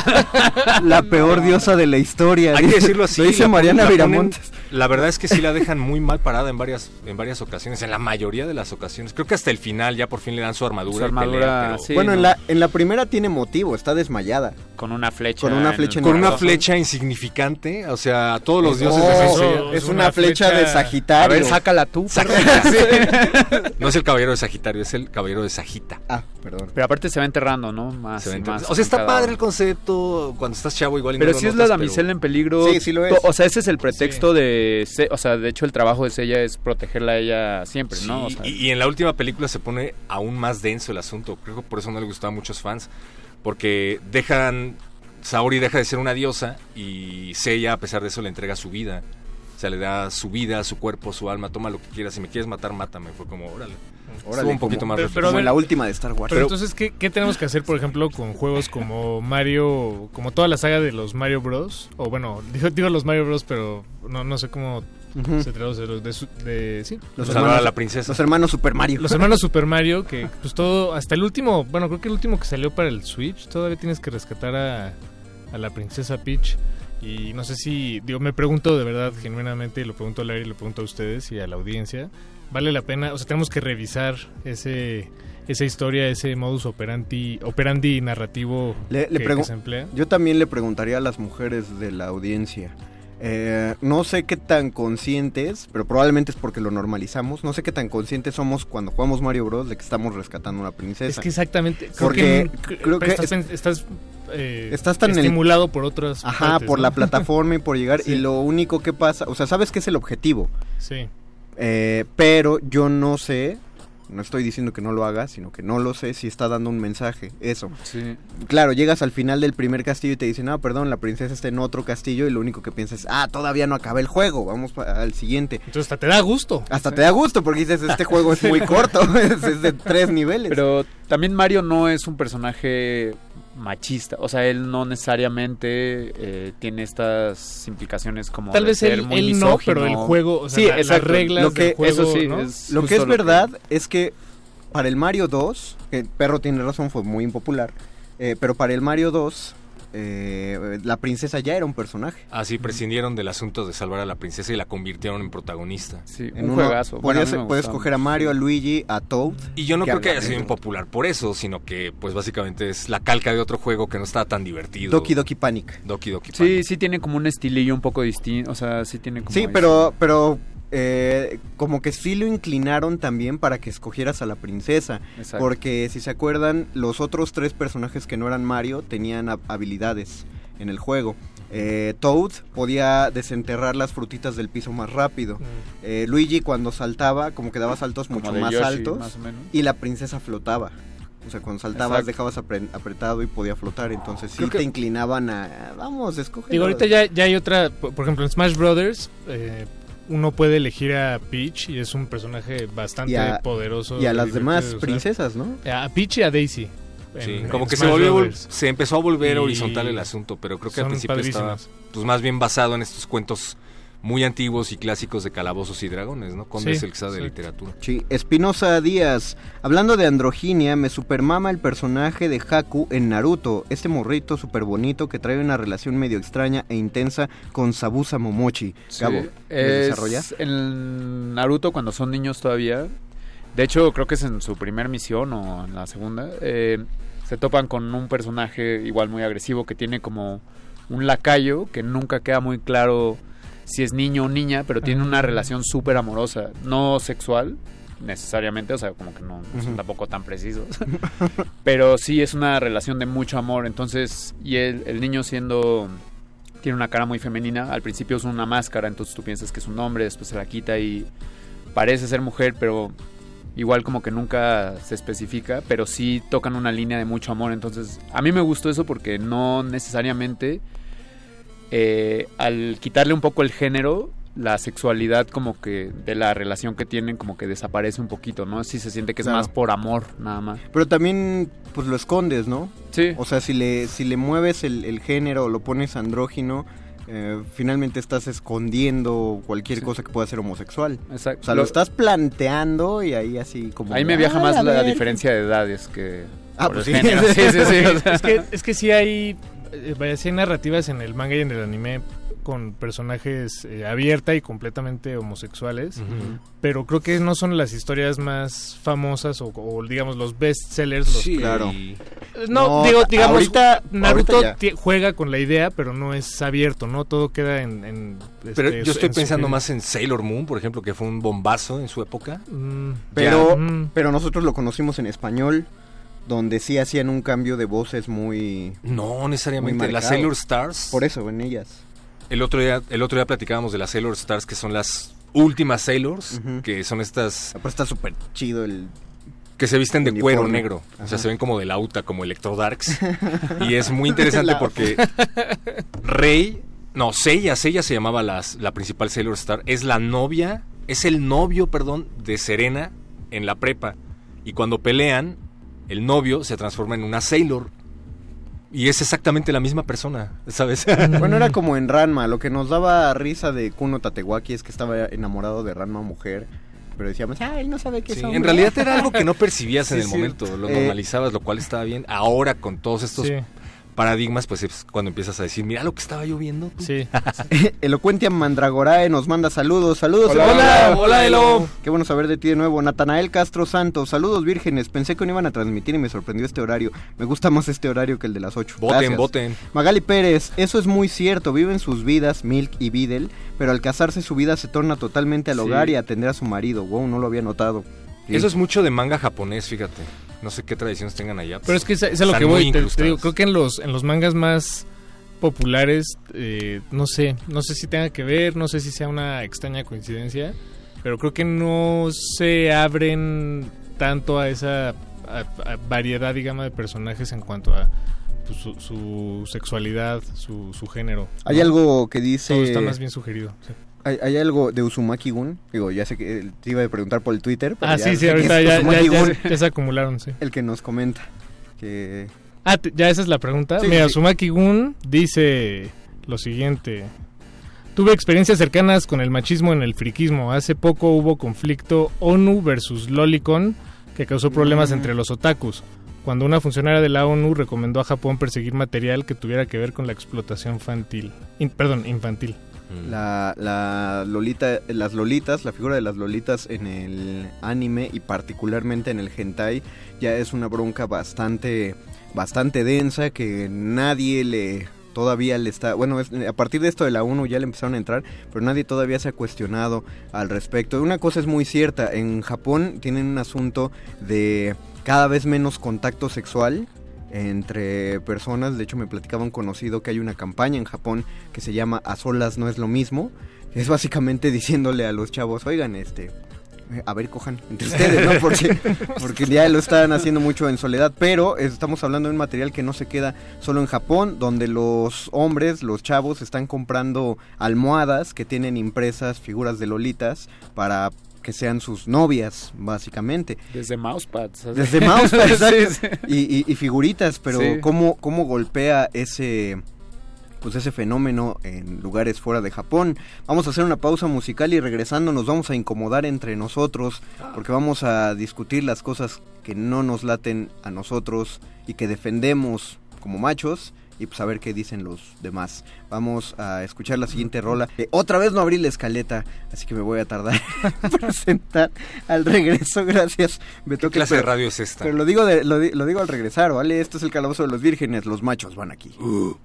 la peor diosa de la historia. Hay que decirlo así. Lo dice la- Mariana la ponen- Viramontes. La verdad es que sí la dejan muy mal parada en varias, en varias ocasiones, en la mayoría de las ocasiones. Creo que hasta el final ya por fin le dan su armadura. Su y pelea, armadura, pero sí. bueno, en la, en la primera tiene motivo, está desmayada. Con una flecha. Con una en el flecha en Con una flecha insignificante, o sea, todos los dioses No, de es es una, una flecha, de Sagitario. A ver, sácala tú. Sagita. No es el caballero de Sagitario, es el caballero de Sagita. Ah, perdón. Pero aparte se va enterrando, ¿no? Más Se o sea, está padre el concepto cuando estás chavo igual y Pero lo sí es notas, la pero- damisela en peligro. Sí, sí lo es. O sea, ese es el pretexto de... Se- O sea, de hecho el trabajo de ella es protegerla a ella siempre, Sí, ¿no? O sea, y, y en la última película se pone aún más denso el asunto. Creo que por eso no le gustaba a muchos fans. Porque dejan. Saori deja de ser una diosa y Seiya, a pesar de eso, le entrega su vida. O sea, le da su vida, su cuerpo, su alma. Toma lo que quieras. Si me quieres matar, mátame. Fue como, órale. Órale, Estuvo un poquito como- más Pero- pero Como en la última de Star Wars. Pero entonces, ¿qué, qué tenemos que hacer, por ejemplo, con juegos como Mario, como toda la saga de los Mario Bros? O bueno, digo, digo los Mario Bros, pero no, no sé cómo se traduce. Los de, su- de- sí, Los Salvar hermanos, a la princesa. los hermanos Super Mario. los hermanos Super Mario, que pues todo, hasta el último, bueno, creo que el último que salió para el Switch, todavía tienes que rescatar a, a la princesa Peach. Y no sé si, digo, me pregunto de verdad, genuinamente, lo pregunto al aire y lo pregunto a ustedes y a la audiencia, ¿vale la pena? O sea, tenemos que revisar ese esa historia, ese modus operandi, operandi narrativo Le- que se emplea. Yo también le preguntaría a las mujeres de la audiencia. Eh, no sé qué tan conscientes, pero probablemente es porque lo normalizamos. No sé qué tan conscientes somos cuando jugamos Mario Bros. de que estamos rescatando una princesa. Es que exactamente, Porque que, creo que estás, eh, estás tan en el- estimulado por otras Ajá, partes, por ¿no? la plataforma y por llegar. Sí. Y lo único que pasa, o sea, sabes que es el objetivo. Sí. Eh, pero yo no sé, no estoy diciendo que no lo haga, sino que no lo sé si está dando un mensaje, eso. Sí. Claro, llegas al final del primer castillo y te dicen, no, perdón, la princesa está en otro castillo y lo único que piensas es, ah, todavía no acabé el juego, vamos al siguiente. Entonces hasta te da gusto. Hasta te da gusto porque dices, este juego es muy corto, es, es de tres niveles. Pero también Mario no es un personaje machista, o sea, él no necesariamente eh, tiene estas implicaciones como Tal de vez ser él- muy él no, pero el juego, o sea, sí, la- las exacto. reglas lo que, del juego, eso sí, ¿no? es lo que es verdad es que para el Mario 2, que Perro tiene razón, fue muy impopular, eh, pero para el Mario 2, eh, la princesa ya era un personaje. Así prescindieron del asunto de salvar a la princesa y la convirtieron en protagonista. Sí, En uno Podías, puedes escoger a Mario, a Luigi, a Toad. Y yo no que creo que haya sido impopular por eso, sino que pues básicamente es la calca de otro juego que no estaba tan divertido. Doki Doki Panic. Doki Doki Sí, sí tiene como un estilillo un poco distinto, o sea, sí tiene como Sí, pero, pero eh, como que sí lo inclinaron también para que escogieras a la princesa. Exacto. Porque si se acuerdan, los otros tres personajes que no eran Mario tenían hab- habilidades en el juego. Eh, Toad podía desenterrar las frutitas del piso más rápido. Eh, Luigi cuando saltaba, como que daba saltos Como mucho más Yoshi, altos. más o menos. Y la princesa flotaba. O sea, cuando saltabas Exacto. dejabas apre- apretado y podía flotar. Entonces sí Creo que- te inclinaban a... Vamos, escoge. Digo, ahorita ya, ya hay otra, por por ejemplo, en Smash Brothers, eh, uno puede elegir a Peach y es un personaje bastante Y a- poderoso. y a las demás princesas, ¿no? A Peach y a Daisy. Sí, en- como en que se volvió se empezó a volver Y horizontal el asunto, pero creo que al principio estaba pues más bien basado en estos cuentos muy antiguos y clásicos de calabozos y dragones, ¿no? Conde Sí, es el que sabe de literatura. Sí, Espinosa Díaz. Hablando de androginia, me supermama el personaje de Haku en Naruto. Este morrito súper bonito que trae una relación medio extraña e intensa con Sabusa Momochi. Sí, Gabo, ¿quieres es desarrollar? En Naruto, cuando son niños todavía, de hecho, creo que es en su primer misión o en la segunda, eh, se topan con un personaje igual muy agresivo que tiene como un lacayo que nunca queda muy claro si es niño o niña, pero tiene una relación súper amorosa, no sexual necesariamente, o sea, como que no, no son tampoco tan precisos, pero sí es una relación de mucho amor, entonces, y el, el niño siendo tiene una cara muy femenina. Al principio es una máscara, entonces tú piensas que es un hombre, después se la quita y parece ser mujer, pero igual como que nunca se especifica, pero sí tocan una línea de mucho amor. Entonces, a mí me gustó eso porque no necesariamente eh, al quitarle un poco el género, la sexualidad como que de la relación que tienen como que desaparece un poquito, ¿no? Sí se siente que es Claro. más por amor, nada más. Pero también, pues lo escondes, ¿no? Sí. O sea, si le, si le mueves el, el género o lo pones andrógino, eh, finalmente estás escondiendo cualquier cosa que pueda ser homosexual. Exacto. O sea, lo, Lo- estás planteando y ahí así como... Ahí me viaja "Ay, más la ver". diferencia de edades que Ah, por pues el sí. Sí, sí, sí. o sea. es, que, es que sí hay, eh, vaya, sí hay narrativas en el manga y en el anime con personajes eh, abierta y completamente homosexuales, pero creo que no son las historias más famosas o, o, digamos los best sellers. Los Sí, que- claro. No, No, digo, digamos, ahorita- Naruto ahorita juega con la idea, pero no es abierto, ¿no? Todo queda en... en, Pero este, yo estoy en su- pensando más en Sailor Moon, por ejemplo, que fue un bombazo en su época. Mm, Pero, ya. Mm. pero nosotros lo conocimos en español, donde sí hacían un cambio de voces muy... No necesariamente. muy Las. Sailor Stars. Por eso, en ellas. El otro día, el otro día platicábamos de las Sailor Stars, que son las últimas Sailors, que son estas Pero está súper chido el... que se visten de cuero negro. O sea, se ven como de lauta, como Electrodarks. y es muy interesante La- porque Rey, no, Seiya, Seiya se llamaba las, la principal Sailor Star, es la novia, es el novio, perdón, de Serena en la prepa. Y cuando pelean, el novio se transforma en una Sailor. Y es exactamente la misma persona, ¿sabes? Bueno, era como en Ranma, lo que nos daba risa de Kuno Tatewaki es que estaba enamorado de Ranma mujer, pero decíamos, ah, él no sabe qué Sí, es en hombre". realidad era algo que no percibías en Sí, el sí. momento, lo Eh, normalizabas, lo cual estaba bien. Ahora con todos estos Sí. Paradigmas, pues es cuando empiezas a decir, mira lo que estaba yo viendo. tú". Sí. Elocuentia Mandragorae nos manda saludos. Saludos, Hola, hola, hola, Elo. Qué bueno saber de ti de nuevo. Natanael Castro Santos, saludos vírgenes. Pensé que no iban a transmitir y me sorprendió este horario. Me gusta más este horario que el de las 8. Voten, voten. Magali Pérez, eso es muy cierto. Viven sus vidas, Milk y Videl, pero al casarse su vida se torna totalmente al Sí. hogar y a atender a su marido. Wow, no lo había notado. Sí. Eso es mucho de manga japonés, fíjate. No sé qué tradiciones tengan allá. Pero es que es, es a lo que voy. Te, te digo, creo que en los, en los mangas más populares, eh, no sé, no sé si tenga que ver, no sé si sea una extraña coincidencia, pero creo que no se abren tanto a esa a- a variedad, digamos, de personajes en cuanto a pues, su, su sexualidad, su, su género. Hay ¿no? algo que dice... Todo está más bien sugerido. sí. Hay, hay algo de Uzumaki Gun. Digo, ya sé que eh, te iba a preguntar por el Twitter. pero Ah, ya sí, sí, ahorita ya, ya, ya se- ya se acumularon, sí. El que nos comenta que... Ah, ya esa es la pregunta. Sí, Mira, sí. Sumaki Gun dice lo siguiente. Tuve experiencias cercanas con el machismo en el friquismo. Hace poco hubo conflicto ONU versus Lolicon que causó problemas Mm. entre los otakus. Cuando una funcionaria de la ONU recomendó a Japón perseguir material que tuviera que ver con la explotación infantil. In- perdón, infantil. La, la Lolita, las Lolitas, la figura de las Lolitas en el anime y particularmente en el hentai ya es una bronca bastante, bastante densa que nadie le todavía le está, bueno, es- a partir de esto de la 1 ya le empezaron a entrar, pero nadie todavía se ha cuestionado al respecto. Una cosa es muy cierta, en Japón tienen un asunto de cada vez menos contacto sexual entre personas. De hecho, me platicaba un conocido que hay una campaña en Japón que se llama A solas no es lo mismo. Es básicamente diciéndole a los chavos, oigan, este, eh, a ver, cojan entre ustedes, ¿no? Porque, porque ya lo están haciendo mucho en soledad. Pero estamos hablando de un material que no se queda solo en Japón, donde los hombres, los chavos, están comprando almohadas que tienen impresas figuras de lolitas para que sean sus novias, básicamente. Desde mousepads. ¿sabes? Desde mousepad, Sí, exacto. sí. Y, y- y figuritas, pero Sí. ¿cómo, cómo golpea ese pues ese fenómeno en lugares fuera de Japón. Vamos a hacer una pausa musical y regresando nos vamos a incomodar entre nosotros porque vamos a discutir las cosas que no nos laten a nosotros y que defendemos como machos y pues a ver qué dicen los demás. Vamos a escuchar la siguiente rola. Eh, otra vez no abrí la escaleta, así que me voy a tardar en presentar al regreso. Gracias. ¿Qué que- clase de radio es esta? Pero lo digo, de- lo, lo digo al regresar, ¿vale? Esto es el calabozo de los vírgenes, los machos van aquí. Your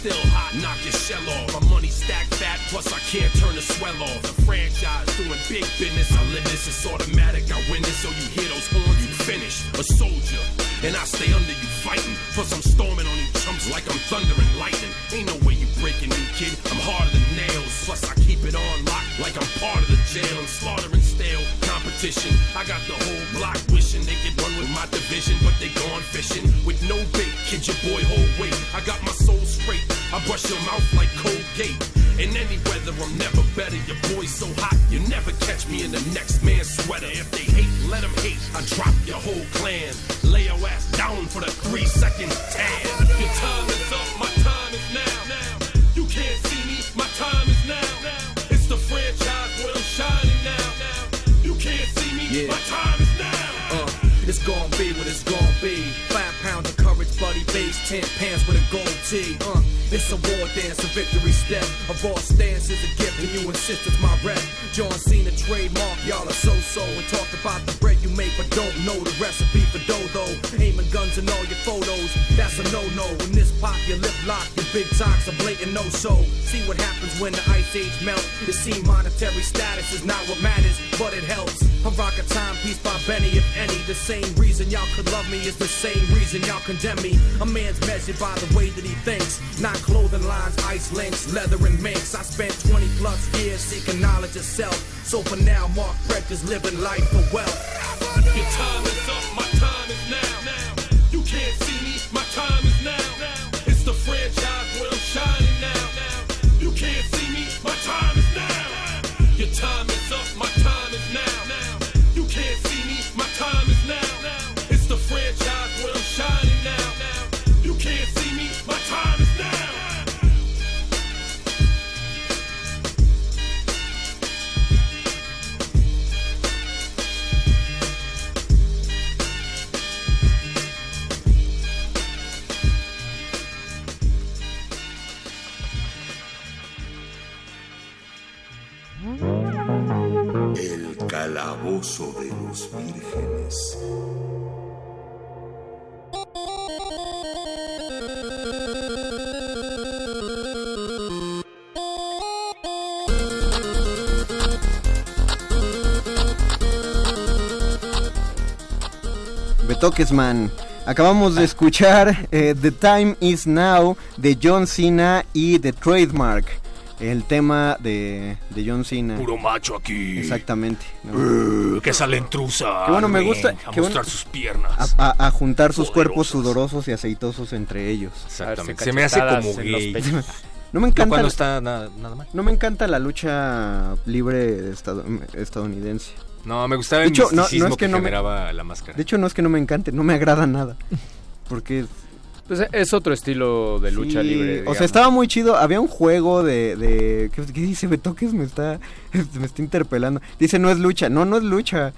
still hot, knock your shell off. My money stacked fat, plus I can't turn the swell off. The franchise doing big business, I live this, it's automatic. I win this, so you hear those horns, you finish. A soldier, and I stay under you fighting. Plus I'm storming on you chumps like I'm thunder and lightning. Ain't no way you breaking me, kid. I'm harder than nails. Plus I keep it on lock like I'm part of the jail. I'm slaughtering stale competition. I got the whole block wishing they could run with my division, but they gone fishing with no bait. Kid, your boy hold weight. I got my soul straight. I brush your mouth like Colgate. In any weather, I'm never better. Your boy's so hot, you never catch me in the next man's sweater. If they hate, let them hate. I drop your whole clan. Lay your ass down for the three second tan. Your time is up, my it's gonna be what it's gonna be. Five pounds of courage, bloody base, ten pants with a gold tee. Uh, it's a war dance, a victory step. A raw stance is a gift, and you insist it's my rep. John Cena trademark, y'all are so-so. And talk about the bread you make, but don't know the recipe for dodo. Aiming guns in all your photos, that's a no-no. When this pop, your lip lock, your big talks a blatant no-so. See what happens when the ice age melt. You see monetary status is not what matters, but it helps. I rock a timepiece by Benny, if any. The same reason y'all could love me is the same reason y'all condemn me. A man's measured by the way that he thinks, not clothing lines, ice links, leather and minks. I spent 20 plus years seeking knowledge of self. So for now, Mark is living life for wealth. Your time is up, my time is now. De los vírgenes. Betoquesman. Acabamos de escuchar eh, The Time Is Now de John Cena y The Trademark. El tema de, de John Cena. Puro macho aquí. Exactamente. ¿no? Uh, que sale intrusa. Qué bueno, me gusta. A mostrar bueno- sus piernas. A, a- a juntar sus cuerpos sudorosos y aceitosos entre ellos. Exactamente. Se me hace como gay. No me encanta. No la- está nada, nada mal. No me encanta la lucha libre estado- estadounidense. No, me gustaba De el hecho, no- no misticismo es que que, no me- generaba la máscara. De hecho, no es que no me encante, no me agrada nada. Porque Pues es otro estilo de lucha Sí, libre. O sea, estaba muy chido. Había un juego de. de ¿qué, qué dice Betoques? Me está, me está interpelando. Dice, no es lucha. No, no es lucha.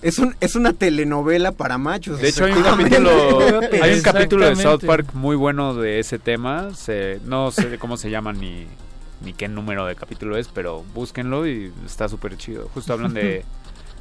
Es, un, es una telenovela para machos. De hecho, hay un capítulo, hay un capítulo de South. Park muy bueno de ese tema. Se, no sé cómo se llama ni, ni qué número de capítulo es, pero búsquenlo y está súper chido. Justo hablan de,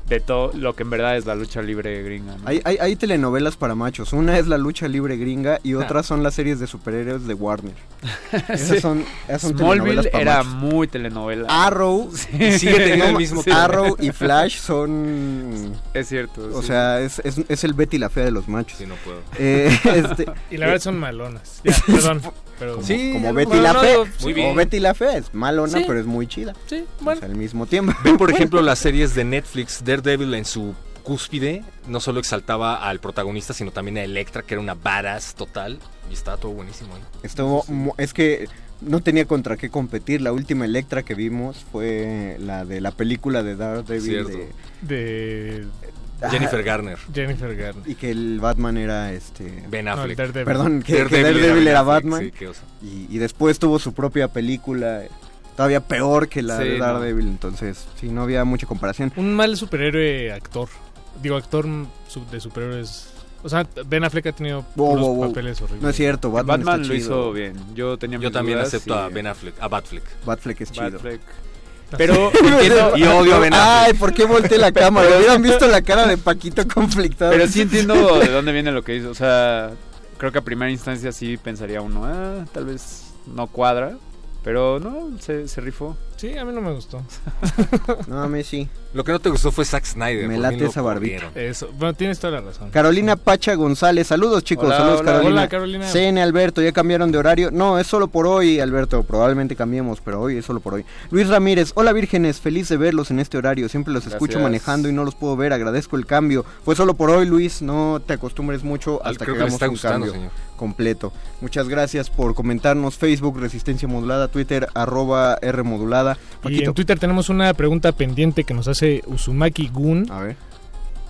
de todo lo que en verdad es la lucha libre gringa. ¿no? Hay, hay, hay telenovelas para machos. Una es la lucha libre gringa y Ah. otras son las series de superhéroes de Warner. Esas Sí. son, esas son Smallville telenovelas para era machos. muy telenovela. Arrow Sí. sigue teniendo el mismo Sí. Arrow y Flash son Es cierto. o sí. sea es, es, es el Betty la fea de los machos Sí, no puedo. Eh, este, Y la verdad son malonas. Ya, perdón. Pero como, Sí, como Betty bueno, la no, fea muy o bien. Betty la fea es malona Sí. pero es muy chida sí bueno al mismo tiempo Ven, por ejemplo, las series de Netflix, Daredevil en su cúspide, no solo exaltaba al protagonista, sino también a Electra, que era una badass total, y estaba todo buenísimo ahí. Estuvo mu- es que no tenía contra qué competir la última Electra que vimos fue la de la película de Daredevil Cierto. de De Jennifer Garner. Jennifer Garner. y que el Batman era este Ben No, Affleck. Daredevil. Perdón, que que Daredevil Daredevil, era era, Ben Affleck, Batman. sí, qué oso. y, y después tuvo su propia película, todavía peor que la Sí, de no. Daredevil. Entonces, sí, no había mucha comparación. Un mal superhéroe actor. Digo, actor de superhéroes. O sea, Ben Affleck ha tenido Wow, puros wow, wow. papeles horribles. No es cierto, Batman, Batman, está lo chido. hizo bien. Yo tenía Yo también acepto y- a Ben Affleck, a Batfleck. Batfleck es chido. Batfleck. Pero Entiendo- Y odio a Ay. ¿por qué volteé la cámara? Hubieran visto la cara de Paquito conflictado. Pero sí entiendo de dónde viene lo que hizo. O sea, creo que a primera instancia sí pensaría uno, ah, tal vez no cuadra. Pero no, se, se rifó. Sí, a mí no me gustó. No, a mí sí. Lo que no te gustó fue Zack Snyder. Me late esa barbita. corrieron. Eso. Bueno, tienes toda la razón. Carolina Pacha González, saludos chicos, Hola, saludos hola. Carolina. Hola, Carolina. CN Alberto, ya cambiaron de horario. No, es solo por hoy, Alberto, probablemente cambiemos, pero hoy es solo por hoy. Luis Ramírez, hola vírgenes, feliz de verlos en este horario. Siempre los escucho manejando y no los puedo ver, agradezco el cambio. Fue solo por hoy, Luis, no te acostumbres mucho hasta creo que hagamos un gustando, cambio señor. completo. Muchas gracias por comentarnos, Facebook Resistencia Modulada, Twitter arroba R Modulada. Y Paquito, en Twitter tenemos una pregunta pendiente que nos hace Uzumaki Gun. a ver.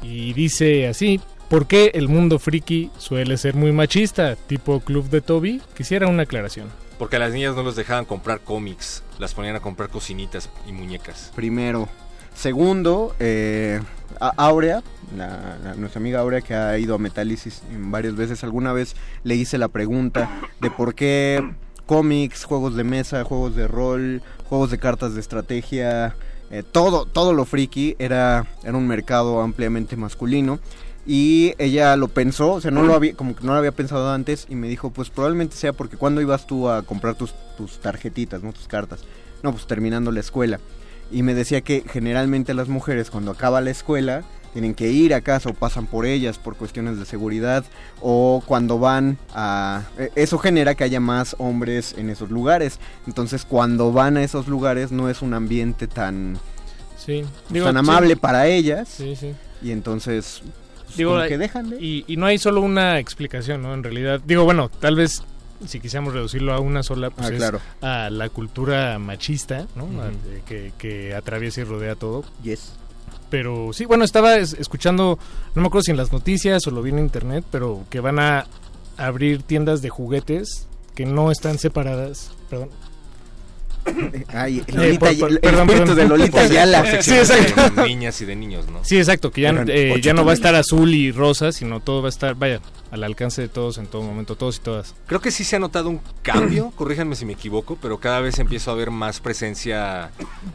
Y dice así: ¿Por qué el mundo friki suele ser muy machista? Tipo Club de Toby. Quisiera una aclaración. Porque a las niñas no los dejaban comprar cómics, las ponían a comprar cocinitas y muñecas. Primero. Segundo, eh, a- Aurea, la- la- nuestra amiga Aurea que ha ido a Metálisis varias veces, alguna vez le hice la pregunta de por qué cómics, juegos de mesa, juegos de rol, juegos de cartas de estrategia, eh, todo, todo lo friki era, era un mercado ampliamente masculino. Y ella lo pensó, o sea, no lo había, como que no lo había pensado antes, y me dijo, pues probablemente sea porque cuando ibas tú a comprar tus, tus tarjetitas, ¿no? Tus cartas. No, pues terminando la escuela. Y me decía que generalmente las mujeres cuando acaba la escuela tienen que ir a casa o pasan por ellas por cuestiones de seguridad o cuando van a... e- Eso genera que haya más hombres en esos lugares. Entonces cuando van a esos lugares no es un ambiente tan Sí. Digo, tan sí. amable para ellas. Sí, sí. Y entonces, pues, Digo, como que dejan de... y, y no hay solo una explicación, ¿no? En realidad, digo, bueno, tal vez si quisiéramos reducirlo a una sola, pues Ah, es claro. a la cultura machista, que, que atraviesa y rodea todo. Yes. Pero sí, bueno, estaba es- escuchando, no me acuerdo si en las noticias o lo vi en internet, pero que van a abrir tiendas de juguetes que no están separadas, perdón. Ay, Eh, Lolita, por- por- el espíritu de Lolita. Sí, exacto. De niñas y de niños, ¿no? Sí, exacto, que ya, eh, ya no va a estar azul y rosa, sino todo va a estar, vaya, al alcance de todos en todo momento, todos y todas. Creo que sí se ha notado un cambio, corríjanme si me equivoco, pero cada vez empiezo a ver más presencia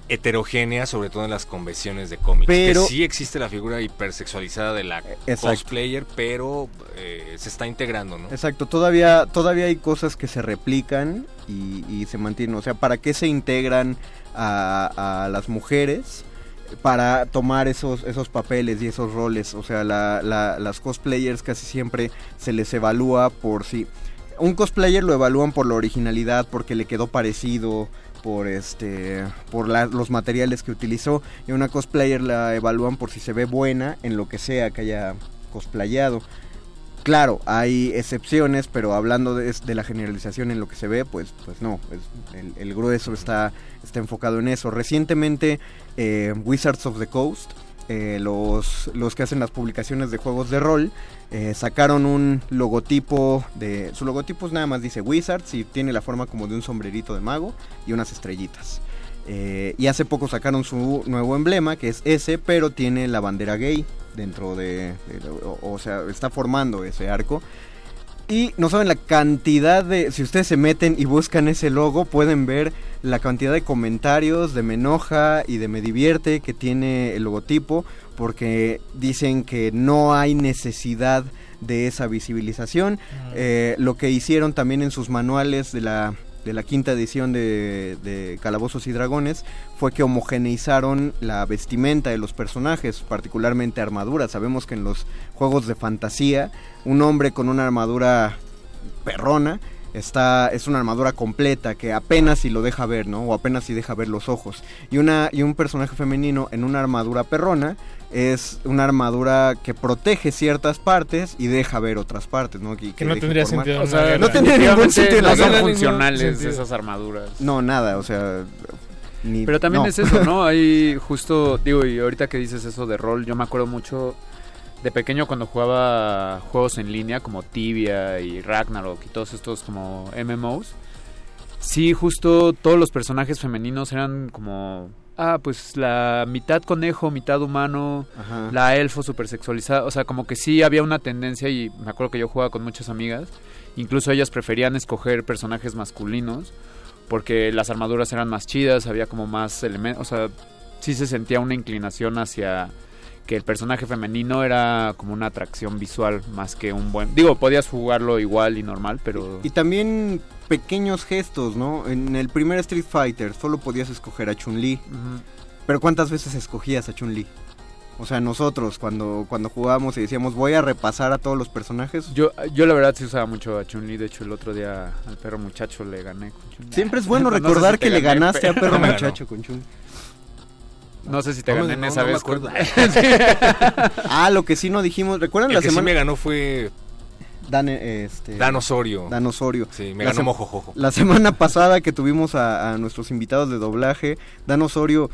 heterogénea, sobre todo en las convenciones de cómics. Pero- Que sí existe la figura hipersexualizada de la Exacto. cosplayer, pero eh, se está integrando, ¿no? Exacto, todavía, todavía hay cosas que se replican y, y se mantienen. O sea, ¿para qué se integran a, a las mujeres? Para tomar esos, esos papeles y esos roles. O sea, la- la- las cosplayers casi siempre se les evalúa por si... Un cosplayer lo evalúan por la originalidad, porque le quedó parecido, por este por los materiales que utilizó y una cosplayer la evalúan por si se ve buena en lo que sea que haya cosplayado. Claro, hay excepciones, pero hablando de, la generalización en lo que se ve, pues, pues no, el grueso está, está enfocado en eso. Recientemente, eh, Wizards of the Coast, eh, los, los que hacen las publicaciones de juegos de rol, eh, sacaron un logotipo de... Su logotipo es nada más dice Wizards y tiene la forma como de un sombrerito de mago y unas estrellitas. Eh, y hace poco sacaron su nuevo emblema, que es ese, pero tiene la bandera gay dentro de... de- o, o sea, está formando ese arco. Y no saben la cantidad de... Si ustedes se meten y buscan ese logo, pueden ver la cantidad de comentarios de me enoja y de me divierte que tiene el logotipo, porque dicen que no hay necesidad de esa visibilización. Eh, lo que hicieron también en sus manuales de la, de la quinta edición de, de Calabozos y Dragones fue que homogeneizaron la vestimenta de los personajes, particularmente armaduras. Sabemos que en los juegos de fantasía, un hombre con una armadura perrona está es una armadura completa que apenas si lo deja ver, ¿no? O apenas si deja ver los ojos. Y una y un personaje femenino en una armadura perrona es una armadura que protege ciertas partes y deja ver otras partes, ¿no? Y Que no tendría formar- sentido en O sea, no tendría ningún sentido en no son funcionales sentido. esas armaduras. No, nada, o sea, ni- Pero también no. es eso, ¿no? Hay justo, digo, y ahorita que dices eso de rol, yo me acuerdo mucho de pequeño cuando jugaba juegos en línea como Tibia y Ragnarok y todos estos como MMOs. Sí, justo todos los personajes femeninos eran como, ah, pues la mitad conejo, mitad humano, Ajá. la elfo super sexualizada, o sea, como que sí había una tendencia y me acuerdo que yo jugaba con muchas amigas, incluso ellas preferían escoger personajes masculinos porque las armaduras eran más chidas, había como más elementos, o sea, sí se sentía una inclinación hacia que el personaje femenino era como una atracción visual más que un buen... Digo, podías jugarlo igual y normal, pero... Y también pequeños gestos, ¿no? En el primer Street Fighter solo podías escoger a Chun-Li. Pero ¿cuántas veces escogías a Chun-Li? O sea, nosotros cuando, cuando jugábamos y decíamos voy a repasar a todos los personajes. Yo, yo la verdad sí usaba mucho a Chun-Li, de hecho el otro día al perro muchacho le gané con Chun-Li. Siempre es bueno No sé recordar si que le ganaste a pero- perro No me muchacho con Chun. No sé si te No gané en no, esa no me vez. acuerdo. ah, lo que sí no dijimos, ¿recuerdan El la que sí semana? me ganó fue Dan, eh, este, Dan Osorio. Dan Osorio. Sí, me La ganó Mojojojo. La semana pasada que tuvimos a, a nuestros invitados de doblaje, Dan Osorio,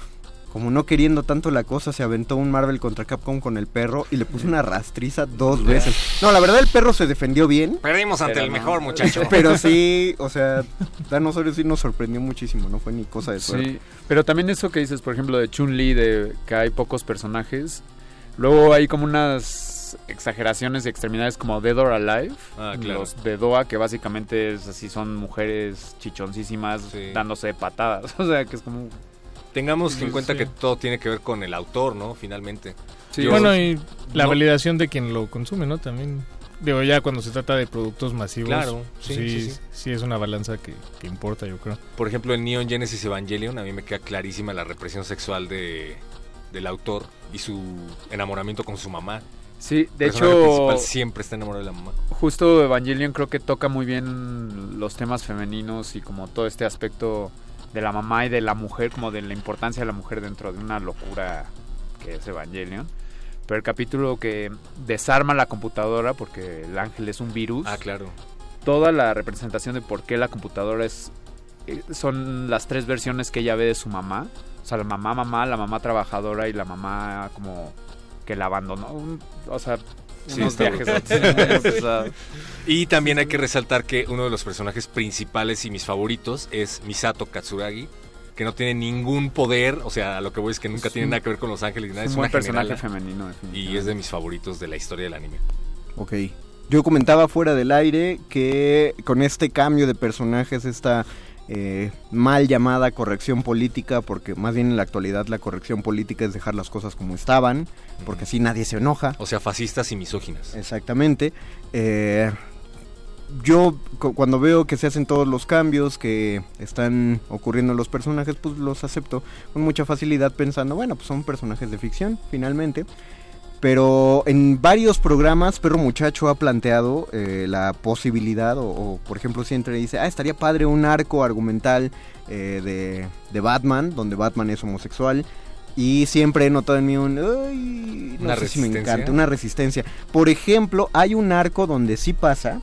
como no queriendo tanto la cosa, se aventó un Marvel contra Capcom con el perro y le puso una rastriza dos veces. No, la verdad el perro se defendió bien. Perdimos ante el no. mejor muchacho. Pero sí, o sea, Dan Osorio sí nos sorprendió muchísimo, no fue ni cosa de suerte. Sí, pero también eso que dices, por ejemplo, de Chun-Li, de que hay pocos personajes. Luego hay como unas exageraciones y extremidades como Dead or Alive. Ah, claro. Los de Doa, que básicamente es así, son mujeres chichoncísimas Sí. dándose patadas. O sea, que es como... Tengamos en cuenta sí. que todo tiene que ver con el autor, ¿no? Finalmente. Sí, Yo- bueno, y la no- validación de quien lo consume, ¿no? También. Digo, ya cuando se trata de productos masivos, Claro, sí, sí, sí, sí, sí. sí es una balanza que, que importa, yo creo. Por ejemplo, en Neon Genesis Evangelion a mí me queda clarísima la represión sexual de, del autor y su enamoramiento con su mamá. Sí, de hecho, principal siempre está enamorado de la mamá. justo Evangelion creo que toca muy bien los temas femeninos y como todo este aspecto de la mamá y de la mujer, como de la importancia de la mujer dentro de una locura que es Evangelion. Pero el capítulo que desarma la computadora porque el ángel es un virus. Ah, claro. Toda la representación de por qué la computadora es eh, son las tres versiones que ella ve de su mamá. O sea, la mamá, mamá, la mamá trabajadora y la mamá como que la abandonó. O sea, Sí, unos viajes. Y también hay que resaltar que uno de los personajes principales y mis favoritos es Misato Katsuragi, que no tiene ningún poder, o sea, a lo que voy es que nunca Es tiene un- nada que ver con los ángeles ni nada, es es, un buen personaje femenino, Y es de mis favoritos de la historia del anime. Ok. Yo comentaba fuera del aire que con este cambio de personajes, esta eh, mal llamada corrección política, porque más bien en la actualidad la corrección política es dejar las cosas como estaban, porque así nadie se enoja. O sea, fascistas y misóginas. Exactamente. Eh, yo cu- cuando veo que se hacen todos los cambios que están ocurriendo en los personajes, pues los acepto con mucha facilidad pensando, bueno, pues son personajes de ficción, finalmente. Pero en varios programas, Perro Muchacho ha planteado eh, la posibilidad, o, o, por ejemplo siempre dice, ah, estaría padre un arco argumental eh, de, de Batman, donde Batman es homosexual. Y siempre he notado en mí un, "Ay, no ¿Una sé si me resistencia? encanta, una resistencia. Por ejemplo, hay un arco donde sí pasa,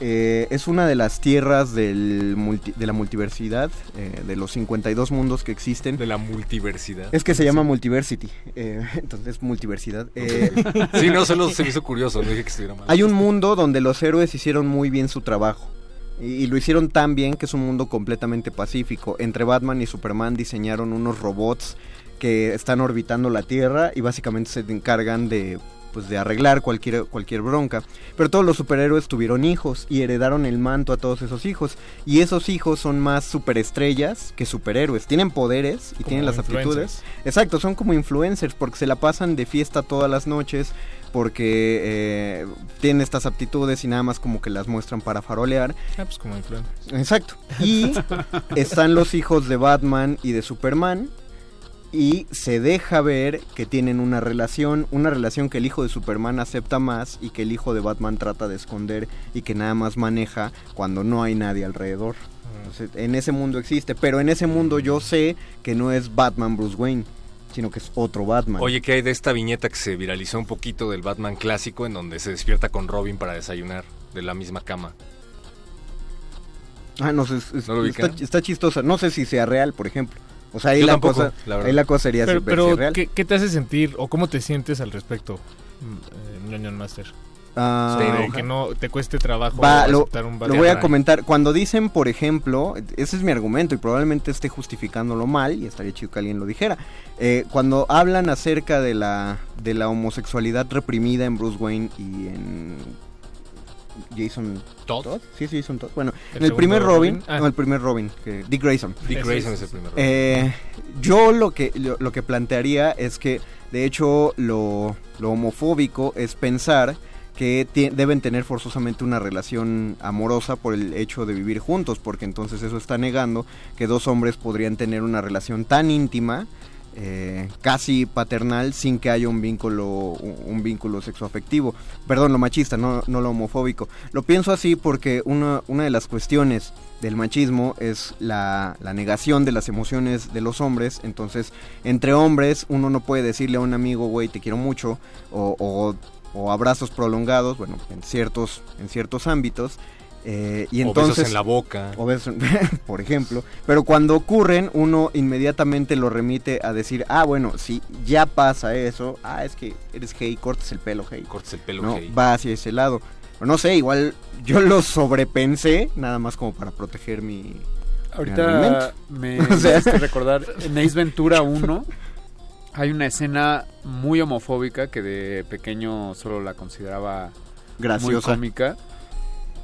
eh, es una de las tierras del multi- de la multiversidad, eh, de los 52 mundos que existen. De la multiversidad. Es que se llama Multiversity, eh, entonces multiversidad. Eh, sí, no, solo se me hizo curioso, no dije que estuviera mal. hay un mundo donde los héroes hicieron muy bien su trabajo. Y, y lo hicieron tan bien que es un mundo completamente pacífico. Entre Batman y Superman diseñaron unos robots que están orbitando la Tierra y básicamente se encargan de pues de arreglar cualquier cualquier bronca. Pero todos los superhéroes tuvieron hijos y heredaron el manto a todos esos hijos. Y esos hijos son más superestrellas que superhéroes. Tienen poderes y Como tienen las aptitudes. Exacto, son como influencers porque se la pasan de fiesta todas las noches, porque eh, tienen estas aptitudes y nada más como que las muestran para farolear. Ah, pues como influencers. Exacto. Y están los hijos de Batman y de Superman. Y se deja ver que tienen una relación, una relación que el hijo de Superman acepta más y que el hijo de Batman trata de esconder y que nada más maneja cuando no hay nadie alrededor. Entonces, en ese mundo existe, pero en ese mundo yo sé que no es Batman Bruce Wayne, sino que es otro Batman. Oye, ¿qué hay de esta viñeta que se viralizó un poquito del Batman clásico en donde se despierta con Robin para desayunar de la misma cama? Ah, no sé, está chistosa. No sé si sea real, por ejemplo. O sea, ahí, la tampoco, cosa, la ahí la cosa sería Pero. ¿qué, qué te hace sentir o cómo te sientes al respecto, mm, eh, Ñoño Master? Ah, de que no te cueste trabajo Va, lo, aceptar un lo voy a comentar. Cuando dicen, por ejemplo, ese es mi argumento y probablemente esté justificándolo mal y estaría chido que alguien lo dijera. Eh, cuando hablan acerca de la, de la homosexualidad reprimida en Bruce Wayne y en Jason Todd. Sí, sí, Jason Todd. Bueno, ¿El en el primer Robin, Robin? Ah. no, el primer Robin, que Dick Grayson. Dick Grayson es- es el primer Robin. Eh, yo lo que, lo, lo que plantearía es que, de hecho, lo, lo homofóbico es pensar que deben tener forzosamente una relación amorosa por el hecho de vivir juntos, porque entonces eso está negando que dos hombres podrían tener una relación tan íntima, eh, casi paternal, sin que haya un vínculo, un, vínculo sexoafectivo. Perdón, lo machista, no, no lo homofóbico. Lo pienso así porque una, una de las cuestiones del machismo es la, la negación de las emociones de los hombres. Entonces, entre hombres, uno no puede decirle a un amigo, güey, te quiero mucho, o, o- o abrazos prolongados, bueno, en ciertos, en ciertos ámbitos. Eh, y O entonces, besos en la boca. o besos por ejemplo. Pero cuando ocurren, uno inmediatamente lo remite a decir, ah, bueno, si ya pasa eso, ah, es que eres gay, cortes el pelo, gay. Cortes el pelo No, gay. va hacia ese lado. O no sé, igual yo lo sobrepensé, nada más como para proteger mi, Ahorita me O sea, recordar en Ace Ventura 1 hay una escena muy homofóbica que de pequeño solo la consideraba muy Graciosa. cómica,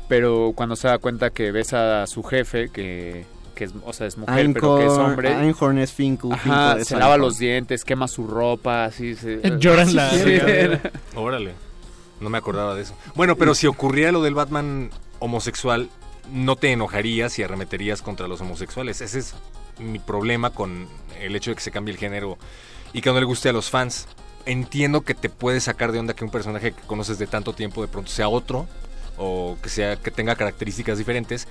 pero cuando se da cuenta que besa a su jefe que que es, o sea, es mujer, pero que es hombre. Einhorn es Finkel, Ajá, Finkel es se lava los dientes, quema su ropa, así se... Llora en Sí, la sí. Órale. No me acordaba de eso. Bueno, pero si ocurriera lo del Batman homosexual, no te enojarías y arremeterías contra los homosexuales. Ese es mi problema con el hecho de que se cambie el género y que no le guste a los fans. Entiendo que te puede sacar de onda que un personaje que conoces de tanto tiempo de pronto sea otro o que sea que tenga características diferentes,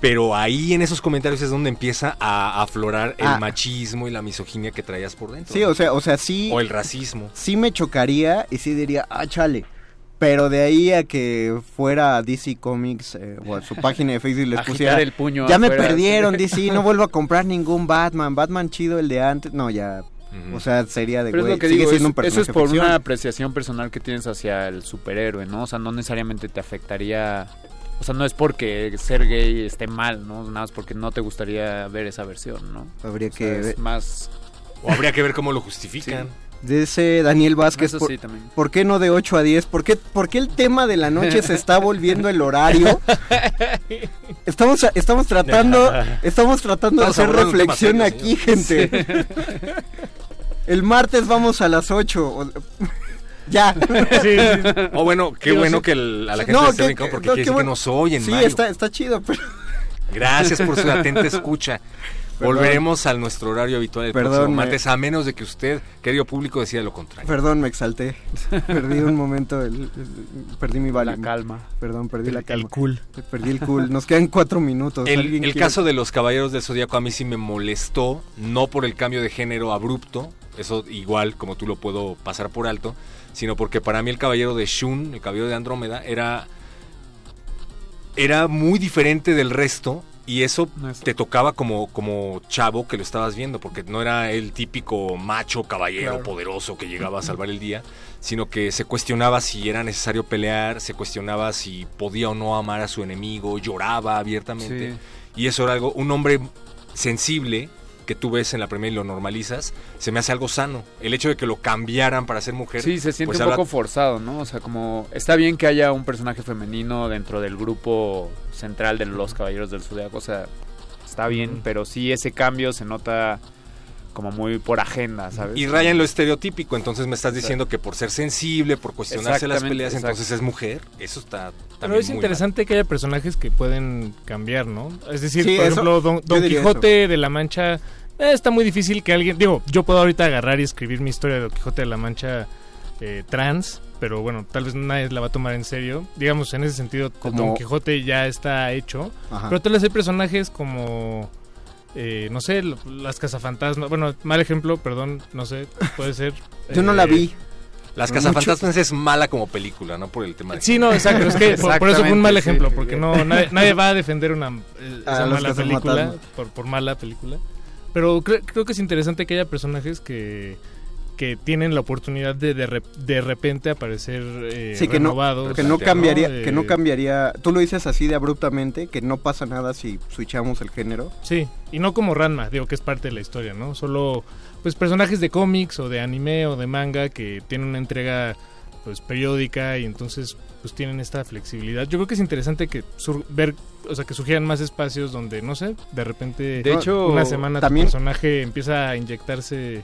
Pero ahí en esos comentarios es donde empieza a aflorar el Ah. machismo y la misoginia que traías por dentro. Sí, o sea, o sea, sí. O el racismo. Sí me chocaría y sí diría, ah, chale. Pero de ahí a que fuera DC Comics eh, o a su página de Facebook y les pusiera. el puño ya me perdieron, sí. DC, no vuelvo a comprar ningún Batman. Batman chido el de antes. No, ya. O sea, sería de Pero es güey, lo que sigue digo, siendo es- un personaje eso es por ficción. una apreciación personal que tienes hacia el superhéroe, ¿no? O sea, no necesariamente te afectaría... O sea, no es porque ser gay esté mal, ¿no? Nada más porque no te gustaría ver esa versión, ¿no? Habría O sea, que es ver- más... O habría que ver cómo lo justifican. Dice Daniel Vázquez, Eso por, sí, también. ¿por qué no de 8 a 10? ¿Por qué, por qué el tema de la noche se está volviendo el horario? Estamos, estamos tratando, estamos tratando de hacer reflexión aquí, gente. El martes vamos a las 8. o- ya. O bueno, qué Pero bueno sí- que el- a la gente No, le esté que- brincando porque no, quiere decir que bueno. nos oyen, Sí, Mario. está, está chido, pero... Gracias por su atenta escucha. Perdón. Volveremos a nuestro horario habitual el Perdón, próximo me- martes, a menos de que usted, querido público, decida lo contrario. Perdón, me exalté. Perdí un momento, el- el- perdí mi Valium. calma. Perdón, perdí la calma. cool. Perdí el cool. Nos quedan cuatro minutos. El, ¿Alguien el quiere- caso de los Caballeros del Zodíaco a mí sí me molestó, no por el cambio de género abrupto, eso igual como tú lo puedo pasar por alto, sino porque para mí el Caballero de Shun, el Caballero de Andrómeda, era, era muy diferente del resto y eso te tocaba como, como chavo que lo estabas viendo, porque no era el típico macho caballero Claro. poderoso que llegaba a salvar el día, sino que se cuestionaba si era necesario pelear, se cuestionaba si podía o no amar a su enemigo, lloraba abiertamente. Sí. Y eso era algo, un hombre sensible que tú ves en la primera y lo normalizas, se me hace algo sano. El hecho de que lo cambiaran para ser mujer. Sí, se siente pues un habla- poco forzado, ¿no? O sea, como está bien que haya un personaje femenino dentro del grupo central de los Caballeros del Zodiaco, o sea, está bien, pero sí ese cambio se nota como muy por agenda, ¿sabes? Y raya en lo estereotípico, entonces me estás diciendo que por ser sensible, por cuestionarse las peleas, entonces es mujer. Eso está Pero también es muy interesante que haya personajes que pueden cambiar, ¿no? Es decir, Sí, por eso- ejemplo, Don, Quijote de la Mancha, eh, está muy difícil que alguien, digo, yo puedo ahorita agarrar y escribir mi historia de Don Quijote de la Mancha eh, trans, pero bueno, tal vez nadie la va a tomar en serio. Digamos, en ese sentido, Como- Don Quijote ya está hecho, Ajá. pero tal vez hay personajes como... eh, no sé, las cazafantasmas. Bueno, mal ejemplo, perdón, no sé, puede ser. Yo no la eh, vi. Las Cazafantasmas es mala como película, no por el tema de Sí, no, exacto. Es que por, por eso fue un mal ejemplo, porque no nadie, nadie va a defender una eh, A esa los mala película por, por mala película. Pero cre- creo que es interesante que haya personajes que que tienen la oportunidad de de, de repente aparecer eh, Sí, que no, renovados, que no cambiaría, ¿no? que no cambiaría. Tú lo dices así de abruptamente, que no pasa nada si switchamos el género. Sí, y no como Ranma, digo que es parte de la historia, ¿no? Solo pues personajes de cómics o de anime o de manga que tienen una entrega pues periódica y entonces pues tienen esta flexibilidad. Yo creo que es interesante que sur- ver, o sea, que surgieran más espacios donde no sé, de repente De hecho, una semana también- tu personaje empieza a inyectarse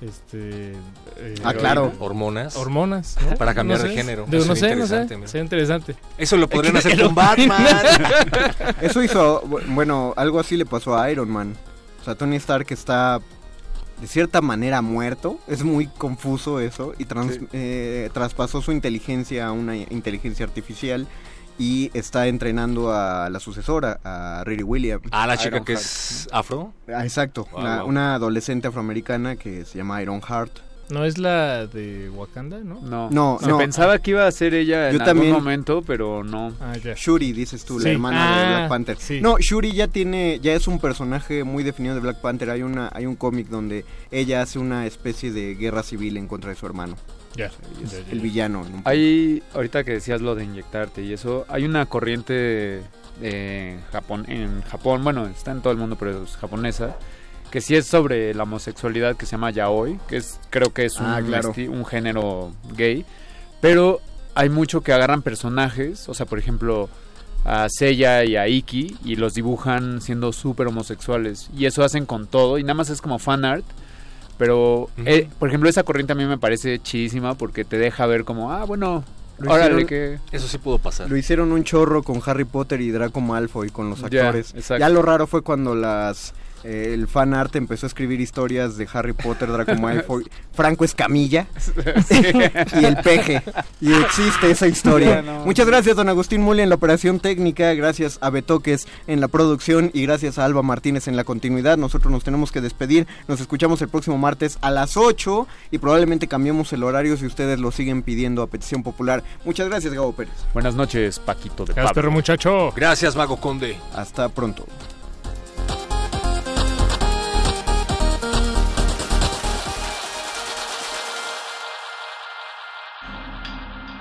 este eh, Ah, claro. Hormonas. hormonas ¿no? Para cambiar No de género. Eso no es sé, no sé, interesante, interesante. Eso lo podrían hacer con Batman. Eso hizo, bueno, algo así le pasó a Iron Man. O sea, Tony Stark está de cierta manera muerto. Es muy confuso eso. Y trans- eh, traspasó su inteligencia a una inteligencia artificial. Y está entrenando a la sucesora, a Riri Williams. Ah, la chica Iron que Heart. es afro. Ah, exacto, Wow, una, wow. una adolescente afroamericana que se llama Iron Heart. No es la de Wakanda, ¿no? No, No, Se no. pensaba que iba a ser ella Yo en también- algún momento, pero no. Ah, ya. Shuri, dices tú, la hermana de Ah, Black Panther. sí. No, Shuri ya tiene, ya es un personaje muy definido de Black Panther. Hay una, hay un cómic donde ella hace una especie de guerra civil en contra de su hermano. Es el villano. en un punto. Hay, ahorita que decías lo de inyectarte y eso, hay una corriente en Japón, en Japón, bueno, está en todo el mundo, pero es japonesa, que sí es sobre la homosexualidad que se llama yaoi, que es creo que es un, Ah, claro. esti- un género gay, pero hay mucho que agarran personajes, o sea, por ejemplo, a Seiya y a Iki y los dibujan siendo súper homosexuales y eso hacen con todo y nada más es como fan art. Pero, eh, por ejemplo, esa corriente a mí me parece chidísima porque te deja ver como, ah, bueno, Lo órale, hicieron- que... Eso sí pudo pasar. Lo hicieron un chorro con Harry Potter y Draco Malfoy con los actores. Ya, lo raro fue cuando las eh, el fan art empezó a escribir historias de Harry Potter, Draco Malfoy, Franco Escamilla y el peje. Y existe esa historia. No. Muchas gracias, don Agustín Muli en la operación técnica, gracias a Betoques en la producción y gracias a Alba Martínez en la continuidad. Nosotros nos tenemos que despedir. Nos escuchamos el próximo martes a las 8 y probablemente cambiemos el horario si ustedes lo siguen pidiendo a petición popular. Muchas gracias, Gabo Pérez. Buenas noches, Paquito de Gracias, Pablo. perro muchacho. Gracias, Mago Conde. Hasta pronto.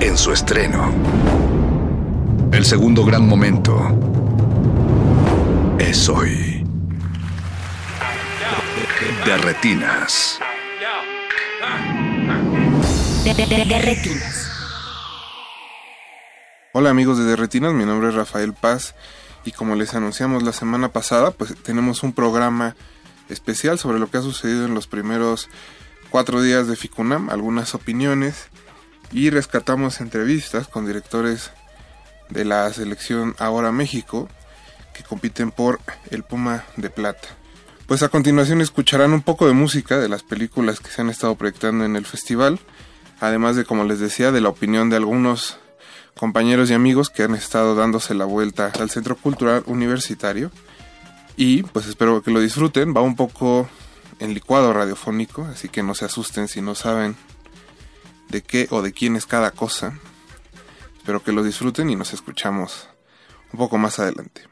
en su estreno. El segundo gran momento es hoy. De retinas. De, de- de- de retinas. Hola amigos de Derretinas, mi nombre es Rafael Paz y como les anunciamos la semana pasada, pues tenemos un programa especial sobre lo que ha sucedido en los primeros cuatro días de Ficunam, algunas opiniones y rescatamos entrevistas con directores de la selección Ahora México que compiten por el Puma de Plata. Pues a continuación escucharán un poco de música de las películas que se han estado proyectando en el festival, además de como les decía de la opinión de algunos compañeros y amigos que han estado dándose la vuelta al Centro Cultural Universitario. Y pues espero que lo disfruten. Va un poco en licuado radiofónico, así que no se asusten si no saben de qué o de quién es cada cosa. Espero que lo disfruten y nos escuchamos un poco más adelante.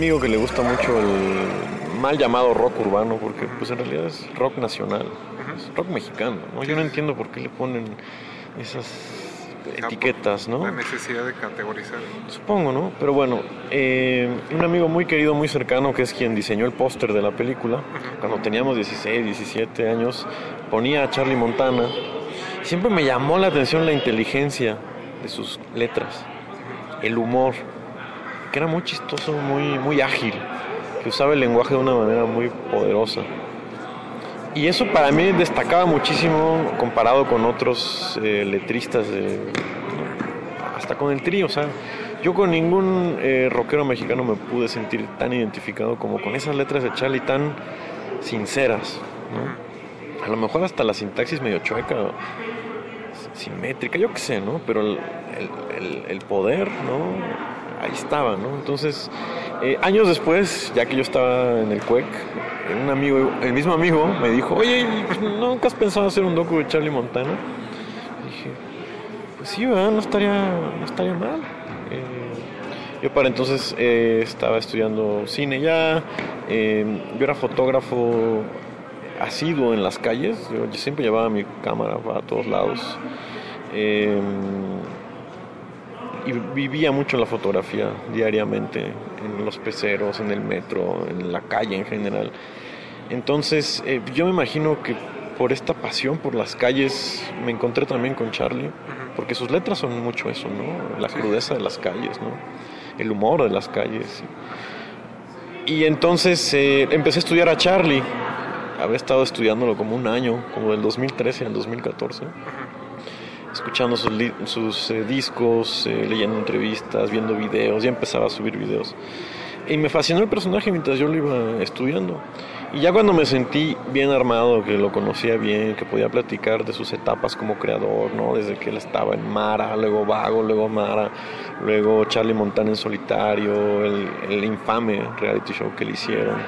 Amigo que le gusta mucho el mal llamado rock urbano, porque pues en realidad es rock nacional, es rock mexicano, ¿no? Yo no entiendo por qué le ponen esas etiquetas, ¿no? La necesidad de categorizar. Supongo, ¿no? Pero bueno, eh, un amigo muy querido, muy cercano, que es quien diseñó el póster de la película, cuando teníamos 16, 17 años, ponía a Charlie Montana. Siempre me llamó la atención la inteligencia de sus letras, el humor, que era muy chistoso, muy, muy ágil, que usaba el lenguaje de una manera muy poderosa. Y eso para mí destacaba muchísimo comparado con otros eh, letristas, hasta con el trío. O sea, yo con ningún eh, rockero mexicano me pude sentir tan identificado como con esas letras de Charlie tan sinceras. ¿no? A lo mejor hasta la sintaxis medio chueca, simétrica, yo qué sé, ¿no? Pero el- el poder, ¿no? Ahí estaba, ¿no? Entonces, eh, años después, ya que yo estaba en el CUEC, un amigo, el mismo amigo me dijo, oye, ¿nunca has pensado hacer un docu de Charlie Montana? dije, pues sí, ¿verdad? No estaría, no estaría mal. Eh, yo para entonces eh, estaba estudiando cine ya, eh, yo era fotógrafo asiduo en las calles, yo, siempre llevaba mi cámara para todos lados. Y vivía mucho la fotografía diariamente, en los peceros, en el metro, en la calle en general. Entonces, eh, yo me imagino que por esta pasión por las calles me encontré también con Charlie, porque sus letras son mucho eso, ¿no? La crudeza de las calles, ¿no? El humor de las calles. Y entonces eh, empecé a estudiar a Charlie. Había estado estudiándolo como un año, como del 2013 al 2014 escuchando sus, sus eh, discos, eh, leyendo entrevistas, viendo videos, ya empezaba a subir videos. Y me fascinó el personaje mientras yo lo iba estudiando. Y ya cuando me sentí bien armado, que lo conocía bien, que podía platicar de sus etapas como creador, ¿no? Desde que él estaba en Mara, luego Vago, luego Mara, luego Charlie Montana en solitario, el, el infame reality show que le hicieron.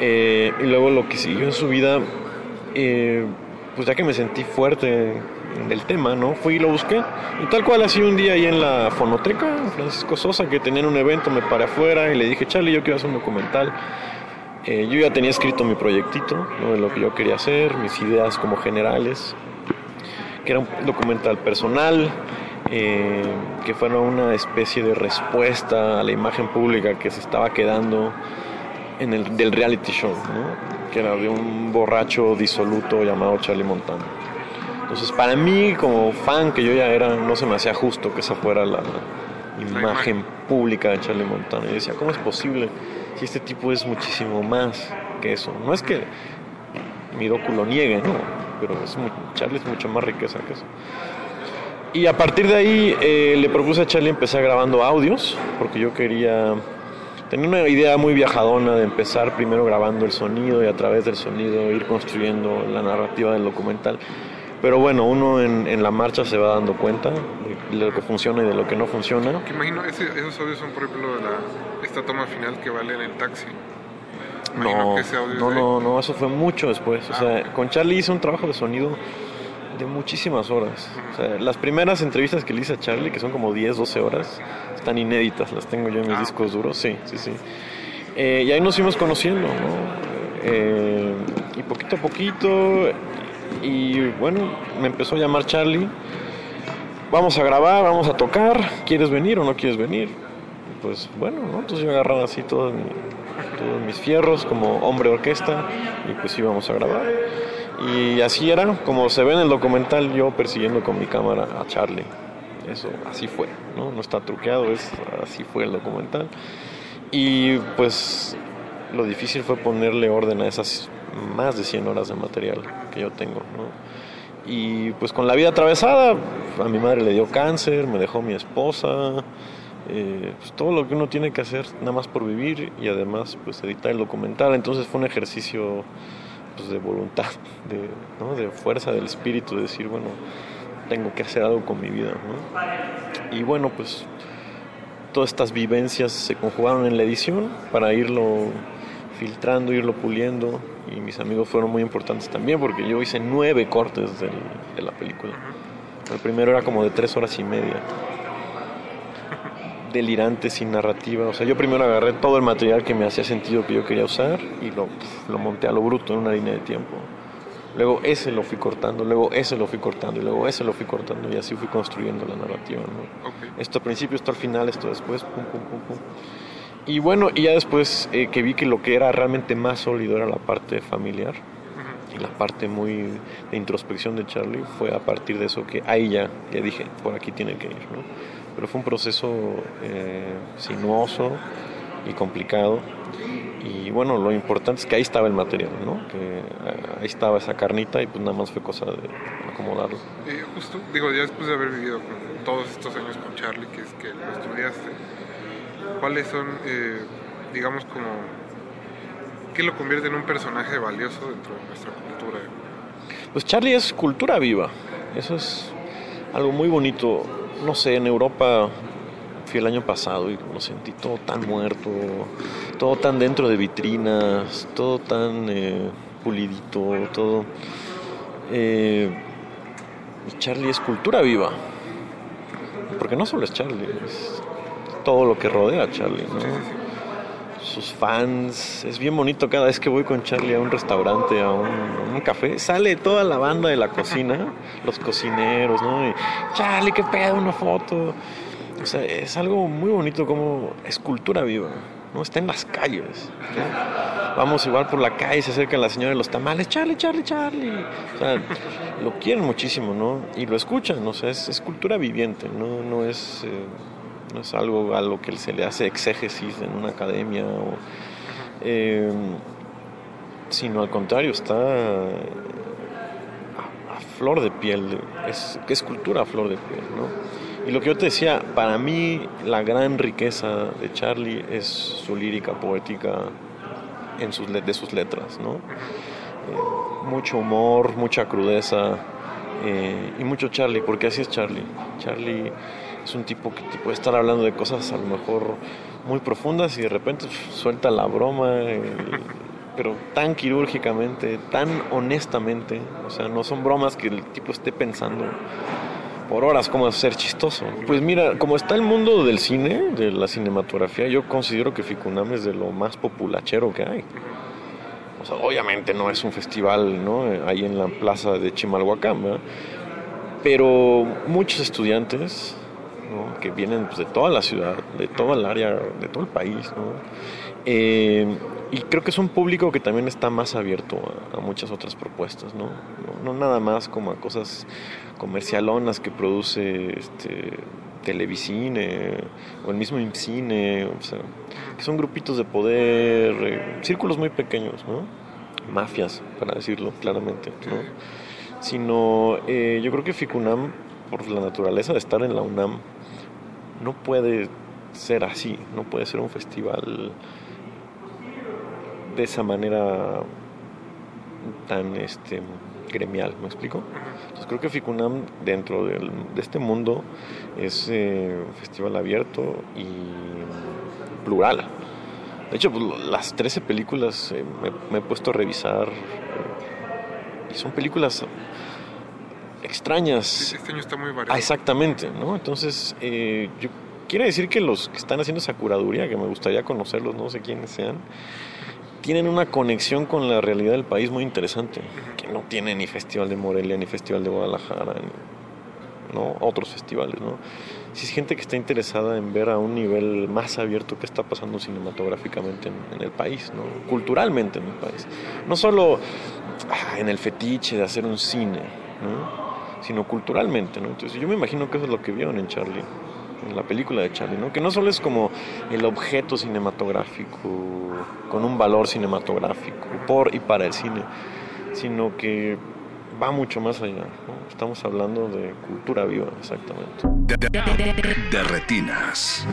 Eh, y luego lo que siguió en su vida, eh, pues ya que me sentí fuerte en el tema, ¿no? Fui y lo busqué. Y tal cual así un día ahí en la fonoteca, Francisco Sosa, que tenían un evento, me paré afuera y le dije, Charlie, yo quiero hacer un documental. Eh, yo ya tenía escrito mi proyectito, ¿no? de lo que yo quería hacer, mis ideas como generales, que era un documental personal, eh, que fuera una especie de respuesta a la imagen pública que se estaba quedando en el, del reality show, ¿no? que era de un borracho disoluto llamado Charlie Montana. Entonces, para mí, como fan que yo ya era, no se me hacía justo que esa fuera la, imagen pública de Charlie Montana. Y decía, ¿cómo es posible si este tipo es muchísimo más que eso? No es que mi docu lo niegue, no, pero es mu- Charlie es mucho más riqueza que eso. Y a partir de ahí eh, le propuse a Charlie empezar grabando audios, porque yo quería Tenía una idea muy viajadona de empezar primero grabando el sonido y a través del sonido ir construyendo la narrativa del documental. Pero bueno, uno en, en la marcha se va dando cuenta de lo que funciona y de lo que no funciona. Que imagino, ese- esos audios son, por ejemplo, la, esta toma final que vale en el taxi. Imagino No, no, no, no, eso fue mucho después. O sea, con Charlie hice un trabajo de sonido de muchísimas horas. O sea, las primeras entrevistas que le hice a Charlie, que son como 10, 12 horas, están inéditas, las tengo yo en mis discos duros, sí, sí, sí. Eh, y ahí nos fuimos conociendo, ¿no? Eh, y poquito a poquito, y bueno, me empezó a llamar Charlie. Vamos a grabar, vamos a tocar, ¿quieres venir o no quieres venir? Pues bueno, ¿no? Entonces yo agarraba así todos, todos mis fierros como hombre orquesta y pues íbamos a grabar. Y así era, como se ve en el documental, yo persiguiendo con mi cámara a Charlie. Eso, así fue, ¿no? No está truqueado, es, así fue el documental. Y pues lo difícil fue ponerle orden a esas más de 100 horas de material que yo tengo, ¿no? Y pues con la vida atravesada, a mi madre le dio cáncer, me dejó mi esposa, eh, pues todo lo que uno tiene que hacer nada más por vivir y además pues editar el documental. Entonces fue un ejercicio pues, de voluntad, de, ¿no? de fuerza del espíritu, de decir, bueno, tengo que hacer algo con mi vida. ¿no? Y bueno, pues todas estas vivencias se conjugaron en la edición para irlo filtrando, irlo puliendo. Y mis amigos fueron muy importantes también porque yo hice nueve cortes del- de la película. El primero era como de tres horas y media. delirante, sin narrativa. O sea, yo primero agarré todo el material que me hacía sentido que yo quería usar y lo, lo monté a lo bruto en una línea de tiempo. Luego ese lo fui cortando, luego ese lo fui cortando y luego ese lo fui cortando y así fui construyendo la narrativa. ¿no? Esto al principio, esto al final, esto después, pum, pum, pum, pum. Y bueno, y ya después eh, que vi que lo que era realmente más sólido era la parte familiar y la parte muy de introspección de Charlie, fue a partir de eso que ahí ya, ya dije, por aquí tiene que ir. ¿no? Pero fue un proceso eh, sinuoso y complicado. Y bueno, lo importante es que ahí estaba el material, ¿no? Que eh, ahí estaba esa carnita y pues nada más fue cosa de acomodarlo. Eh, justo, digo, ya después de haber vivido con todos estos años con Charlie, que es que lo estudiaste, ¿cuáles son, eh, digamos, como, qué lo convierte en un personaje valioso dentro de nuestra cultura? Pues Charlie es cultura viva, eso es algo muy bonito. No sé, en Europa fui el año pasado y lo sentí todo tan muerto, todo tan dentro de vitrinas, todo tan eh, pulidito, todo... Eh, Charlie es cultura viva, porque no solo es Charlie, es todo lo que rodea a Charlie, ¿no? Sus fans, es bien bonito cada vez que voy con Charlie a un restaurante, a un, a un café, sale toda la banda de la cocina, los cocineros, ¿no? Y, Charlie, qué pedo, una foto. O sea, es algo muy bonito como es cultura viva, ¿no? Está en las calles. ¿no? Vamos igual por la calle, se acerca la señora de los tamales, Charlie, Charlie, Charlie. O sea, lo quieren muchísimo, ¿no? Y lo escuchan, o sea, es, es cultura viviente, no, no es... eh, no es algo a lo que se le hace exégesis en una academia, o, eh, sino al contrario, está a, flor de piel, es, es cultura a flor de piel, ¿no? Y lo que yo te decía, para mí la gran riqueza de Charlie es su lírica poética en sus, de sus letras, ¿no? Eh, mucho humor, mucha crudeza eh, y mucho Charlie, porque así es Charlie. Charlie es un tipo que puede estar hablando de cosas a lo mejor muy profundas y de repente pf, suelta la broma, eh, pero tan quirúrgicamente, tan honestamente. O sea, no son bromas que el tipo esté pensando por horas cómo ser chistoso. Pues mira, como está el mundo del cine, de la cinematografía, yo considero que Ficunam es de lo más populachero que hay. O sea, obviamente no es un festival, ¿no? Ahí en la plaza de Chimalhuacán, ¿verdad? Pero muchos estudiantes, ¿no? Que vienen pues, de toda la ciudad, de toda el área, de todo el país, ¿no? Eh, y creo que es un público que también está más abierto a, a muchas otras propuestas, ¿no? ¿no? no nada más como a cosas comercialonas que produce este, Televicine o el mismo IMCINE, o sea, que son grupitos de poder, eh, círculos muy pequeños, ¿no? Mafias, para decirlo claramente, ¿no? Sino, eh, yo creo que Ficunam, por la naturaleza de estar en la UNAM, no puede ser así, no puede ser un festival de esa manera tan este gremial, ¿me explico? Entonces creo que Ficunam dentro de este mundo es eh, un festival abierto y plural. De hecho, pues, las 13 películas eh, me, me he puesto a revisar eh, y son películas extrañas. Este año está muy variado. Ah, exactamente, ¿no? Entonces, eh, yo quiere decir que los que están haciendo esa curaduría, que me gustaría conocerlos, no sé quiénes sean, tienen una conexión con la realidad del país muy interesante, que no tiene ni Festival de Morelia, ni Festival de Guadalajara, ni, ¿no? Otros festivales, ¿no? Si es gente que está interesada en ver a un nivel más abierto qué está pasando cinematográficamente en, en el país, ¿no? Culturalmente en el país. No solo ah, en el fetiche de hacer un cine, ¿no? Sino culturalmente, ¿no? Entonces yo me imagino que eso es lo que vieron en Charlie en la película de Charlie, ¿no? Que no solo es como el objeto cinematográfico con un valor cinematográfico por y para el cine, sino que va mucho más allá. Estamos hablando de cultura viva, exactamente. De retinas.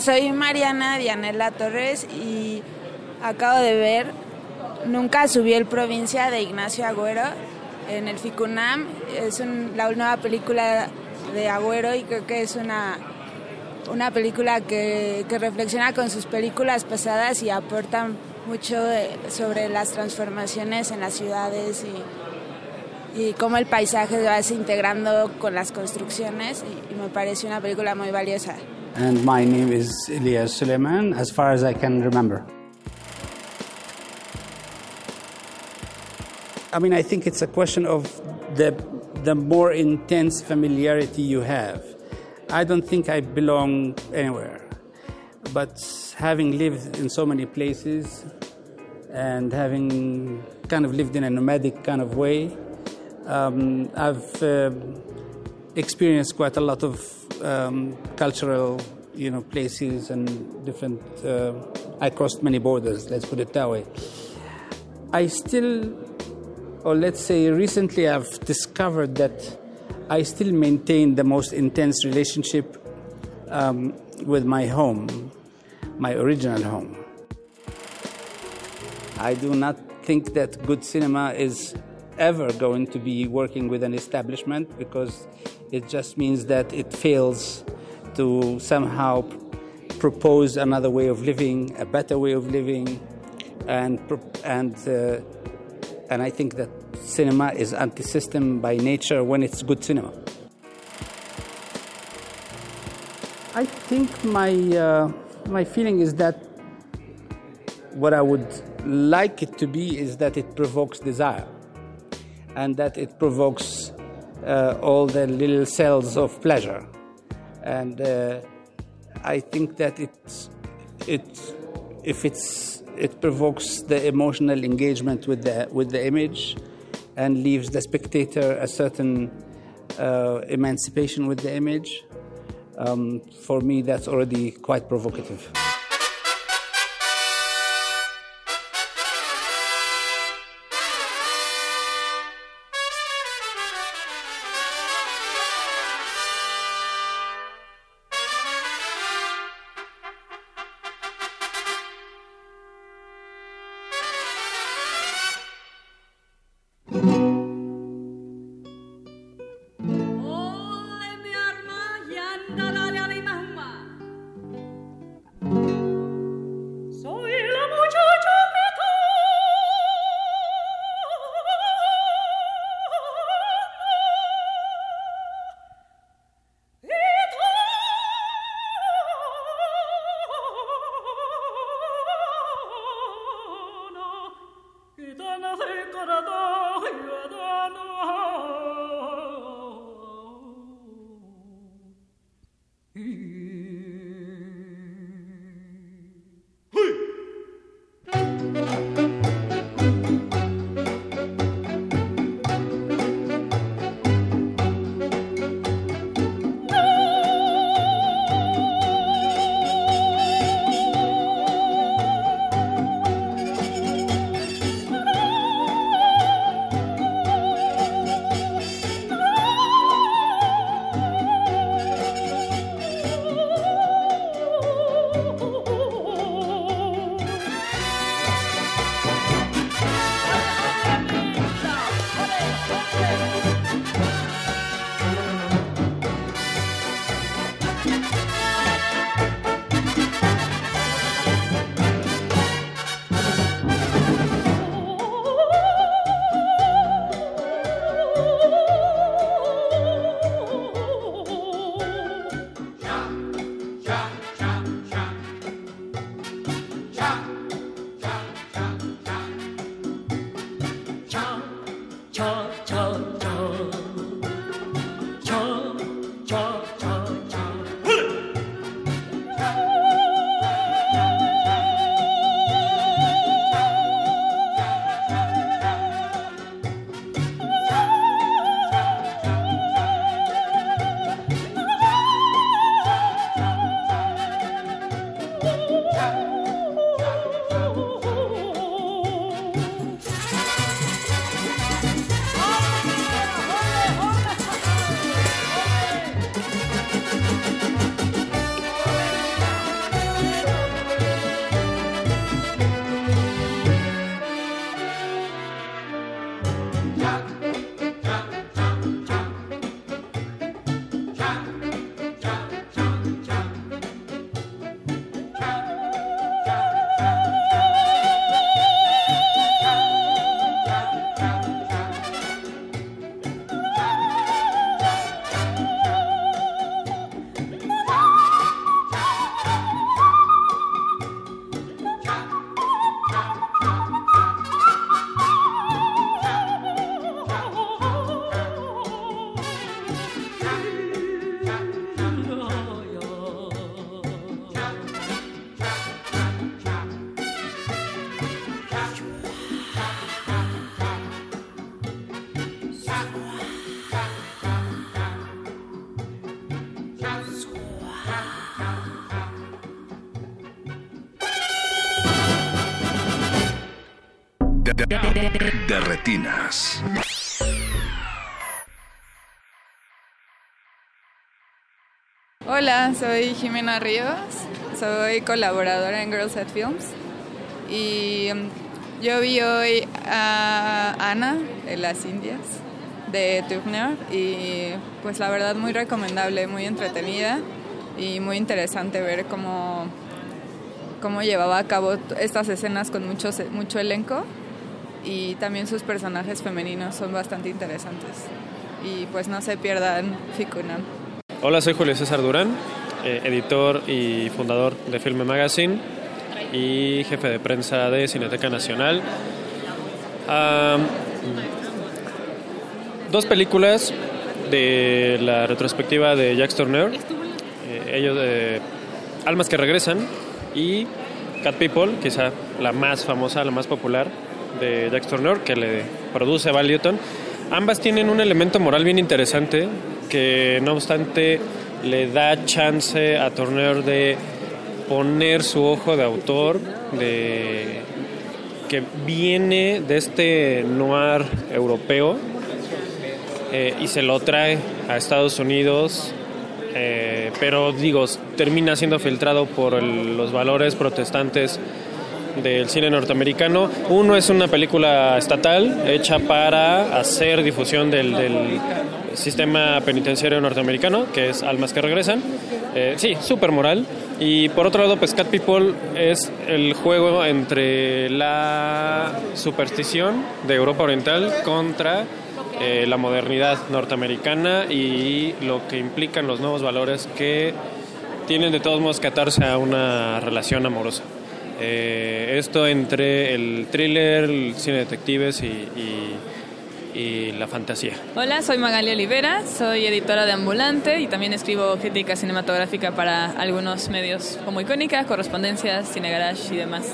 Soy Mariana Dianela Torres y acabo de ver Nunca subí el provincia de Ignacio Agüero en el FICUNAM. Es un- la nueva película de Agüero y creo que es una, una película que, que reflexiona con sus películas pasadas y aporta mucho sobre las transformaciones en las ciudades y, y cómo el paisaje se va desintegrando con las construcciones y- y me parece una película muy valiosa. And my name is Elias Suleiman, as far as I can remember. I mean, I think it's a question of the, the more intense familiarity you have. I don't think I belong anywhere. But having lived in so many places and having kind of lived in a nomadic kind of way, um, I've um experienced quite a lot of um, cultural, you know, places and different. Uh, I crossed many borders. Let's put it that way. I still, or let's say, recently, I've discovered that I still maintain the most intense relationship um, with my home, my original home. I do not think that good cinema is ever going to be working with an establishment because it just means that it fails to somehow propose another way of living, a better way of living, and and uh, and I think that cinema is anti-system by nature when it's good cinema. I think my uh, my feeling is that what I would like it to be is that it provokes desire, and that it provokes all the little cells of pleasure, and uh, I think that it's it if it's it provokes the emotional engagement with the with the image, and leaves the spectator a certain uh, emancipation with the image. Um, for me, that's already quite provocative. Retinas. Hola, soy Jimena Ríos, soy colaboradora en Girls at Films y mm, yo vi hoy a Ana de las Indias de Turner y pues la verdad muy recomendable, muy entretenida y muy interesante ver cómo, cómo llevaba a cabo estas escenas con mucho elenco y también sus personajes femeninos son bastante interesantes y pues no se pierdan Ficunam. Hola, soy Julio César Durán, eh, editor y fundador de Filme Magazine y jefe de prensa de Cineteca Nacional. Dos películas de la retrospectiva de Jacques Tourneur, eh, ellos de Almas que regresan y Cat People, quizá la más famosa, la más popular de Jacques Tourneur, que le produce Val. Ambas tienen un elemento moral bien interesante que no obstante le da chance a Tourneur de poner su ojo de autor, de que viene de este noir europeo eh, y se lo trae a Estados Unidos, eh, pero digo, termina siendo filtrado por los valores protestantes del cine norteamericano. Uno es una película estatal hecha para hacer difusión del, sistema penitenciario norteamericano, que es Almas que Regresan. Eh, sí, súper moral. Y por otro lado, pues Cat People es el juego entre la superstición de Europa Oriental contra eh, la modernidad norteamericana y lo que implican los nuevos valores que tienen de todos modos que atarse a una relación amorosa. Eh, esto entre el thriller, el cine de detectives y, y- y la fantasía. Hola, soy Magalia Olivera, soy editora de Ambulante y también escribo crítica cinematográfica para algunos medios como Icónica, Correspondencias, Cine Garage y demás.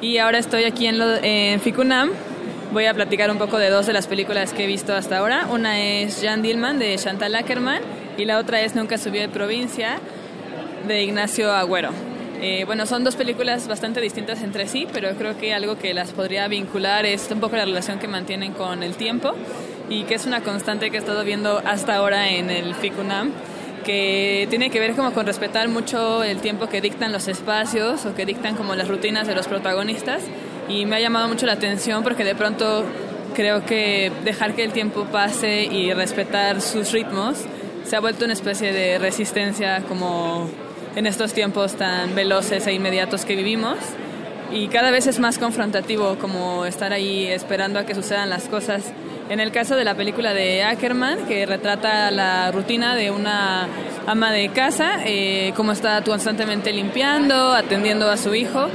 Y ahora estoy aquí en, lo- en Ficunam. Voy a platicar un poco de dos de las películas que he visto hasta ahora. Una es Jan Dillman de Chantal Ackerman y la otra es Nunca subió de provincia de Ignacio Agüero. Eh, bueno, son dos películas bastante distintas entre sí, pero creo que algo que las podría vincular es un poco la relación que mantienen con el tiempo y que es una constante que he estado viendo hasta ahora en el FICUNAM, que tiene que ver como con respetar mucho el tiempo que dictan los espacios o que dictan como las rutinas de los protagonistas. Y me ha llamado mucho la atención porque de pronto creo que dejar que el tiempo pase y respetar sus ritmos se ha vuelto una especie de resistencia como en estos tiempos tan veloces e inmediatos que vivimos y cada vez es más confrontativo como estar ahí esperando a que sucedan las cosas. En el caso de la película de Ackerman, que retrata la rutina de una ama de casa, eh, cómo está constantemente limpiando, atendiendo a su hijo,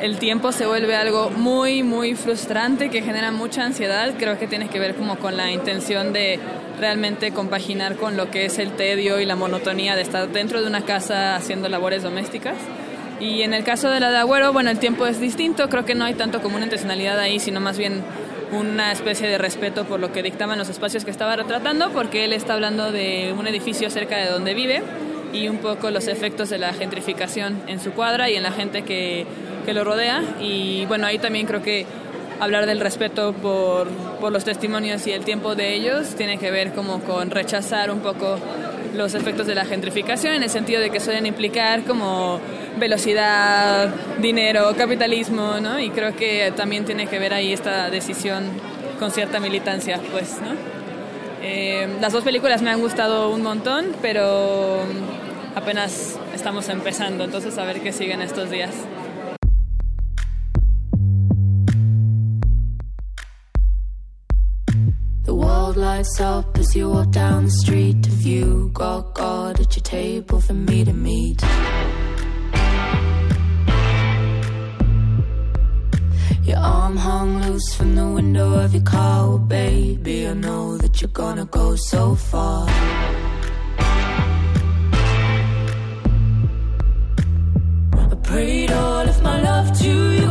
el tiempo se vuelve algo muy, muy frustrante que genera mucha ansiedad. Creo que tiene que ver como con la intención de realmente compaginar con lo que es el tedio y la monotonía de estar dentro de una casa haciendo labores domésticas. Y en el caso de la de Agüero, bueno, el tiempo es distinto, creo que no hay tanto como una intencionalidad ahí, sino más bien una especie de respeto por lo que dictaban los espacios que estaba retratando, porque él está hablando de un edificio cerca de donde vive y un poco los efectos de la gentrificación en su cuadra y en la gente que, que lo rodea. Y bueno, ahí también creo que hablar del respeto por, por los testimonios y el tiempo de ellos tiene que ver como con rechazar un poco los efectos de la gentrificación en el sentido de que suelen implicar como velocidad, dinero, capitalismo, ¿no? Y creo que también tiene que ver ahí esta decisión con cierta militancia, pues, ¿no? Eh, las dos películas me han gustado un montón, pero apenas estamos empezando, entonces a ver qué siguen estos días. The world lights up as you walk down the street. Have you got God at your table for me to meet? Your arm hung loose from the window of your car. Well, baby, I know that you're gonna go so far. I prayed all of my love to you.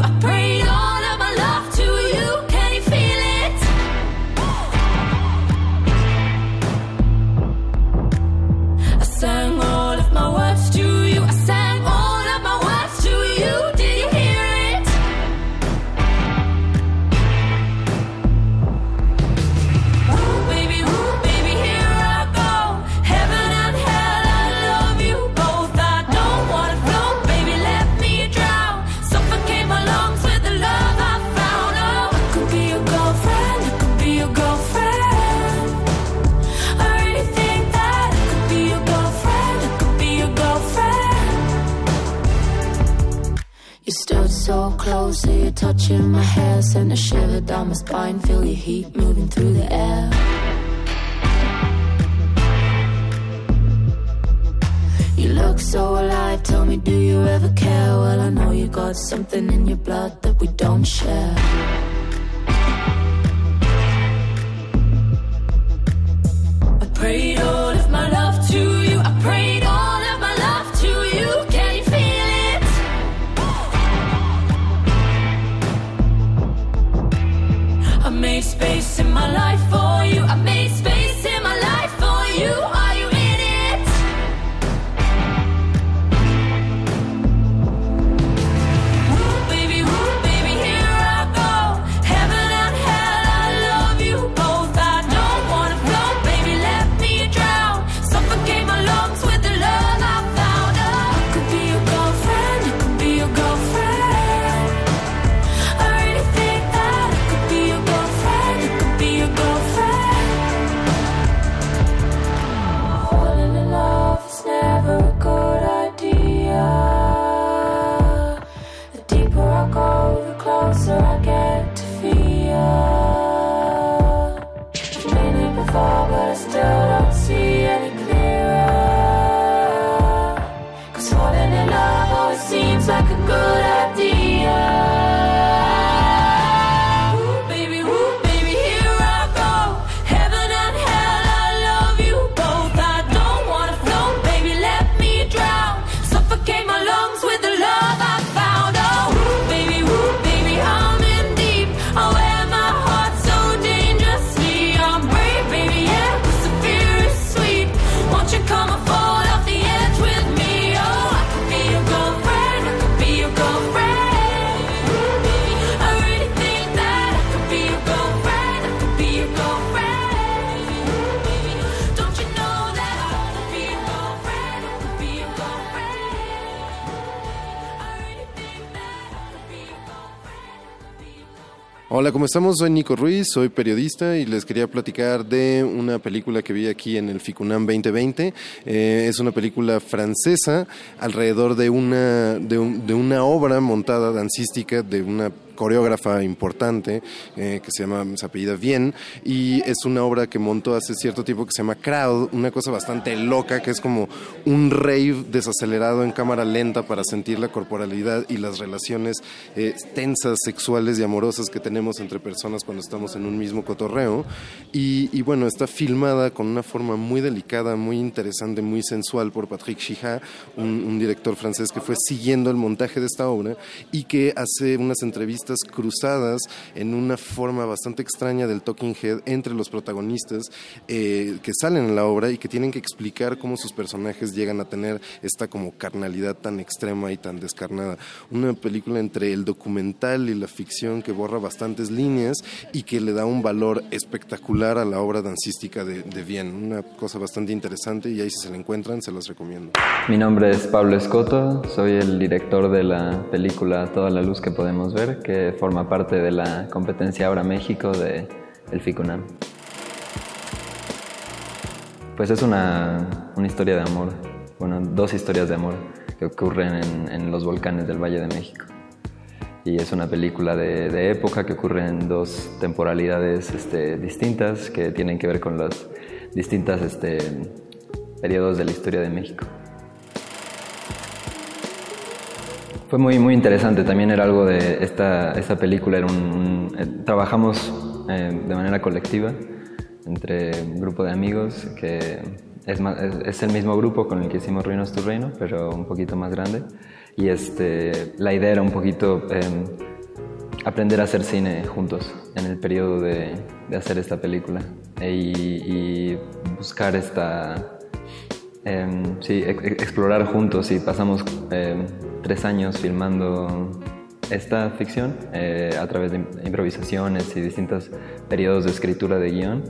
¿Cómo estamos? Soy Nico Ruiz, soy periodista y les quería platicar de una película que vi aquí en el FICUNAM 2020. Eh, es una película francesa alrededor de una, de, un- de una obra montada dancística de una coreógrafa importante eh, que se llama, se apellida Bien y es una obra que montó hace cierto tiempo que se llama Crowd, una cosa bastante loca que es como un rave desacelerado en cámara lenta para sentir la corporalidad y las relaciones eh, tensas, sexuales y amorosas que tenemos entre personas cuando estamos en un mismo cotorreo. Y, y bueno, está filmada con una forma muy delicada, muy interesante, muy sensual por Patrick Chijat, un, un director francés que fue siguiendo el montaje de esta obra y que hace unas entrevistas cruzadas en una forma bastante extraña del talking head entre los protagonistas eh, que salen en la obra y que tienen que explicar cómo sus personajes llegan a tener esta como carnalidad tan extrema y tan descarnada. Una película entre el documental y la ficción que borra bastantes líneas y que le da un valor espectacular a la obra dancística de, de. Una cosa bastante interesante y ahí si se la encuentran se las recomiendo. Mi nombre es Pablo Escoto, soy el director de la película Toda la luz que podemos ver, que forma parte de la competencia Ahora México de el FICUNAM. Pues es una, una historia de amor, bueno, dos historias de amor que ocurren en, los volcanes del Valle de México. Y es una película de, de época que ocurre en dos temporalidades este, distintas que tienen que ver con los distintos este, periodos de la historia de México. Fue muy, muy interesante, también era algo de esta, esta película, era un, un- eh, trabajamos eh, de manera colectiva entre un grupo de amigos que es, ma- es, es el mismo grupo con el que hicimos Ruinos tu Reino, pero un poquito más grande. Y este, la idea era un poquito eh, aprender a hacer cine juntos en el periodo de, de hacer esta película e- y, buscar esta, Em, sí, ex- ex- explorar juntos y pasamos em, tres años filmando esta ficción eh, a través de im- improvisaciones y distintos periodos de escritura de guion.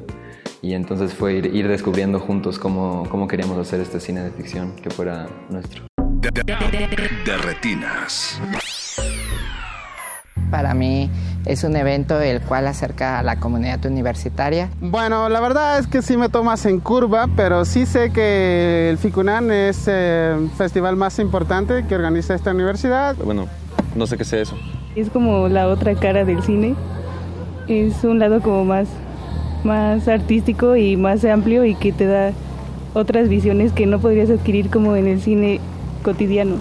Y entonces fue ir, descubriendo juntos cómo, cómo queríamos hacer este cine de ficción que fuera nuestro. Para mí es un evento el cual acerca a la comunidad universitaria. Bueno, la verdad es que sí me tomas en curva, pero sí sé que el FICUNAN es el festival más importante que organiza esta universidad. Bueno, no sé qué sea eso. Es como la otra cara del cine. Es un lado como más, más artístico y más amplio y que te da otras visiones que no podrías adquirir como en el cine cotidiano.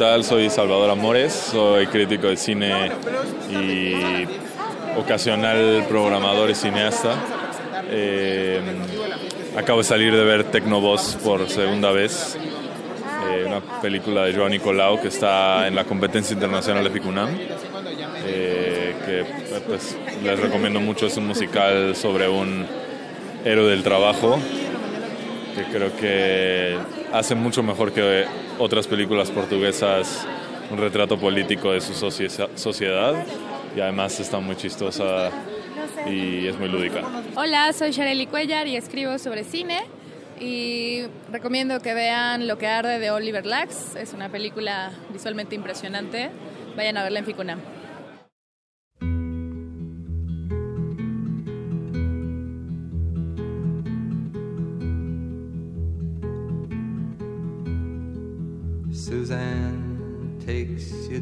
tal? Soy Salvador Amores, soy crítico de cine y ocasional programador y cineasta. Eh, acabo de salir de ver Tecnoboss por segunda vez, eh, una película de Joan Nicolau que está en la competencia internacional de Picunam, eh, que pues, les recomiendo mucho. Es un musical sobre un héroe del trabajo que creo que hace mucho mejor que otras películas portuguesas un retrato político de su sociedad y además está muy chistosa y es muy lúdica. Hola, soy Shareli Cuellar y escribo sobre cine y recomiendo que vean Lo que arde de Oliver Lax, es una película visualmente impresionante, vayan a verla en Ficunam.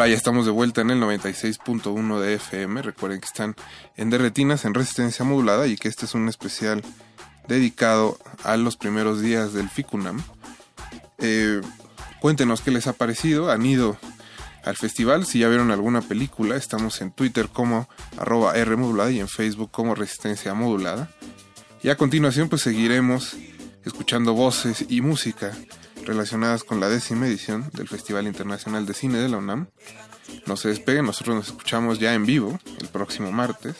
Hola, ya estamos de vuelta en el 96.1 de FM. Recuerden que están en Derretinas en resistencia modulada y que este es un especial dedicado a los primeros días del FICUNAM. Eh, cuéntenos qué les ha parecido. Han ido al festival. Si ya vieron alguna película, estamos en Twitter como arroba y en Facebook como Resistencia Modulada. Y a continuación pues seguiremos escuchando voces y música relacionadas con la décima edición del Festival Internacional de Cine de la UNAM. No se despeguen, nosotros nos escuchamos ya en vivo el próximo martes.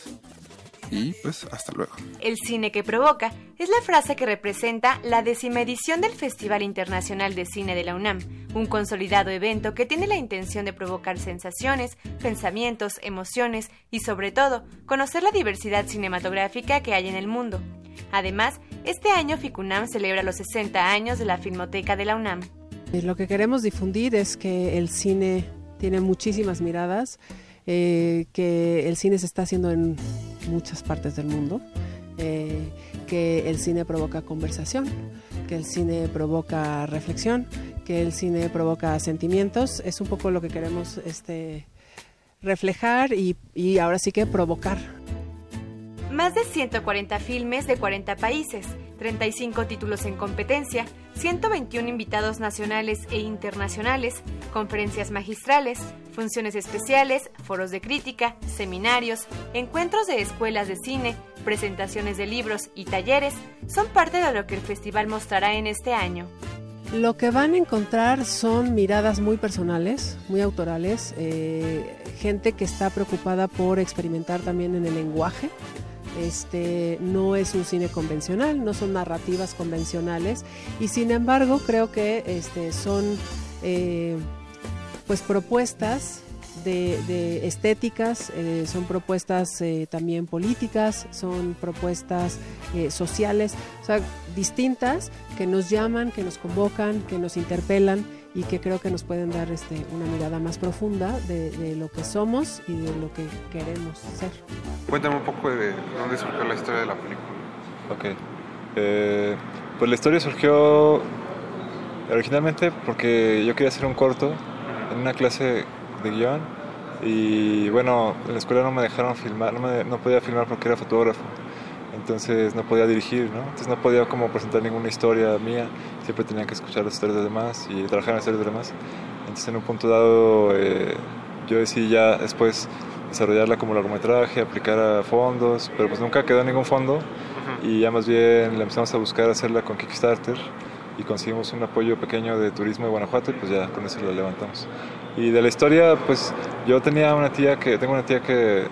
Y pues hasta luego. El cine que provoca es la frase que representa la décima edición del Festival Internacional de Cine de la UNAM, un consolidado evento que tiene la intención de provocar sensaciones, pensamientos, emociones y sobre todo conocer la diversidad cinematográfica que hay en el mundo. Además, este año FICUNAM celebra los 60 años de la Filmoteca de la UNAM. Eh, Lo que queremos difundir es que el cine tiene muchísimas miradas, eh, que el cine se está haciendo en muchas partes del mundo, eh, que el cine provoca conversación, que el cine provoca reflexión, que el cine provoca sentimientos. Es un poco lo que queremos este, reflejar y, y ahora sí que provocar. Más de 140 filmes de 40 países, 35 títulos en competencia, 121 invitados nacionales e internacionales, conferencias magistrales, funciones especiales, foros de crítica, seminarios, encuentros de escuelas de cine, presentaciones de libros y talleres son parte de lo que el festival mostrará en este año. Lo que van a encontrar son miradas muy personales, muy autorales, eh, gente que está preocupada por experimentar también en el lenguaje. Este no es un cine convencional, no son narrativas convencionales y sin embargo creo que este, son eh, pues propuestas de, estéticas, eh, son propuestas eh, también políticas, son propuestas sociales, o sea, distintas que nos llaman, que nos convocan, que nos interpelan y que creo que nos pueden dar este, una mirada más profunda de, de lo que somos y de lo que queremos ser. Cuéntame un poco de dónde surgió la historia de la película. Ok. Eh, pues la historia surgió originalmente porque yo quería hacer un corto en una clase de guion y bueno, en la escuela no me dejaron filmar, no, me- no podía filmar porque era fotógrafo. Entonces no podía dirigir, ¿no? Entonces no podía como presentar ninguna historia mía, siempre tenía que escuchar las historias de los demás y trabajar en las historias de los demás. Entonces en un punto dado eh, yo decidí ya después desarrollarla como largometraje, aplicar a fondos, pero pues nunca quedó ningún fondo y ya más bien la empezamos a buscar hacerla con Kickstarter y conseguimos un apoyo pequeño de turismo de Guanajuato y pues ya con eso la levantamos. Y de la historia, pues yo tenía una tía que, tengo una tía que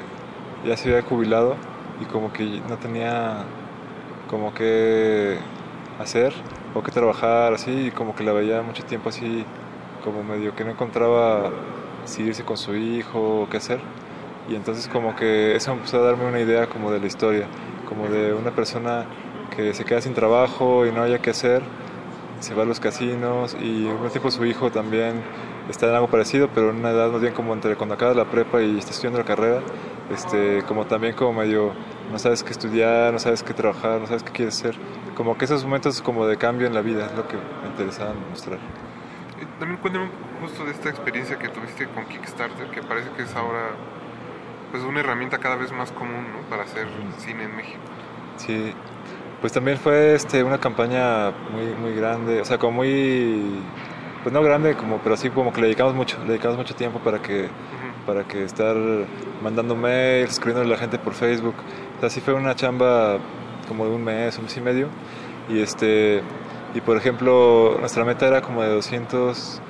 ya se había jubilado y como que no tenía como que hacer o que trabajar así y como que la veía mucho tiempo así como medio que no encontraba si irse con su hijo o qué hacer. Y entonces como que eso empezó a darme una idea como de la historia como de una persona que se queda sin trabajo y no haya qué hacer se va a los casinos y mismo tiempo su hijo también está en algo parecido, pero en una edad más bien como entre cuando acaba la prepa y está estudiando la carrera, este, como también como medio no sabes qué estudiar, no sabes qué trabajar, no sabes qué quieres hacer. Como que esos momentos como de cambio en la vida es lo que me interesaba mostrar. Y también cuéntame justo de esta experiencia que tuviste con Kickstarter, que parece que es ahora pues una herramienta cada vez más común ¿no? para hacer cine en México. Sí, pues también fue este, una campaña muy, muy grande, o sea, como muy, pues no grande, como, pero sí como que le dedicamos mucho, le dedicamos mucho tiempo para que, para que estar mandando mails, escribiendo a la gente por Facebook. O sea, sí fue una chamba como de un mes, un mes y medio. Y este, y por ejemplo, nuestra meta era como de 200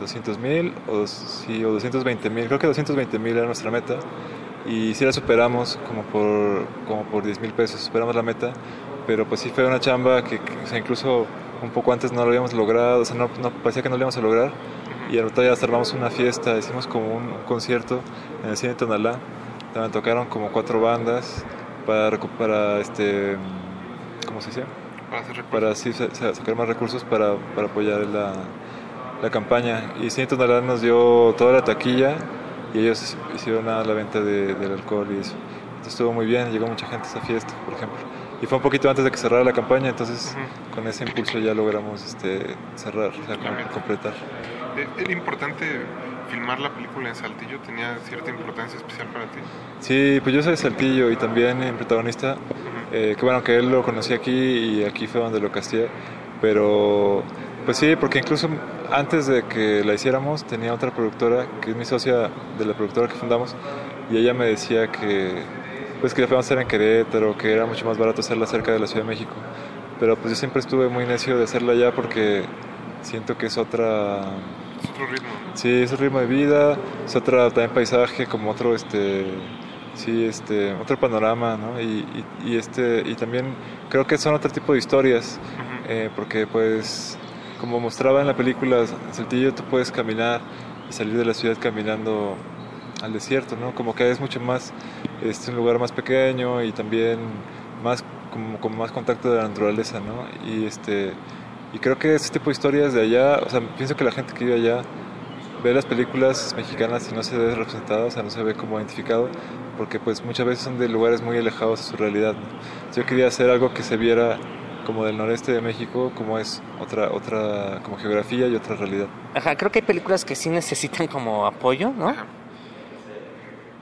200 mil o, sí, o 220 mil, creo que 220 mil era nuestra meta y sí la superamos como por, como por 10 mil pesos, superamos la meta, pero pues sí fue una chamba que, que, o sea, incluso un poco antes no lo habíamos logrado, o sea, no, no- parecía que no lo íbamos a lograr y rato ya armamos una fiesta, hicimos como un, un concierto en el cine Tonalá, donde tocaron como cuatro bandas para, recu- para este, ¿cómo se dice? Para hacer para sí, sacar más recursos para, para apoyar la, la campaña. Y Cine Tonalá nos dio toda la taquilla y ellos hicieron nada la venta de- del alcohol y eso. Entonces estuvo muy bien, llegó mucha gente a esa fiesta, por ejemplo. Y fue un poquito antes de que cerrara la campaña, entonces con ese impulso ya logramos este, cerrar, o sea, com- completar. Eh, ¿Era importante filmar la película en Saltillo? ¿Tenía cierta importancia especial para ti? Sí, pues yo soy de Saltillo y también el protagonista, eh, que bueno, que él lo conocí aquí y aquí fue donde lo casté, pero pues sí, porque incluso antes de que la hiciéramos tenía otra productora, que es mi socia de la productora que fundamos, y ella me decía que pues que la podíamos hacer en Querétaro, que era mucho más barato hacerla cerca de la Ciudad de México, pero pues yo siempre estuve muy necio de hacerla allá porque siento que es otra... Es otro ritmo. Sí, es un ritmo de vida, es otro también paisaje, como otro, este, sí, este, otro panorama, ¿no? Y, y, y este, y también creo que son otro tipo de historias, eh, porque pues, como mostraba en la película, Saltillo tú puedes caminar y salir de la ciudad caminando al desierto, ¿no? Como que es mucho más, este, un lugar más pequeño y también más, como, con más contacto de la naturaleza, ¿no? Y este, y creo que ese tipo de historias de allá, o sea, pienso que la gente que vive allá ve las películas mexicanas y no se ve representado, o sea, no se ve como identificado, porque pues muchas veces son de lugares muy alejados de su realidad. ¿no? Yo quería hacer algo que se viera como del noreste de México, como es otra, otra como geografía y otra realidad. Ajá, creo que hay películas que sí necesitan como apoyo, ¿no?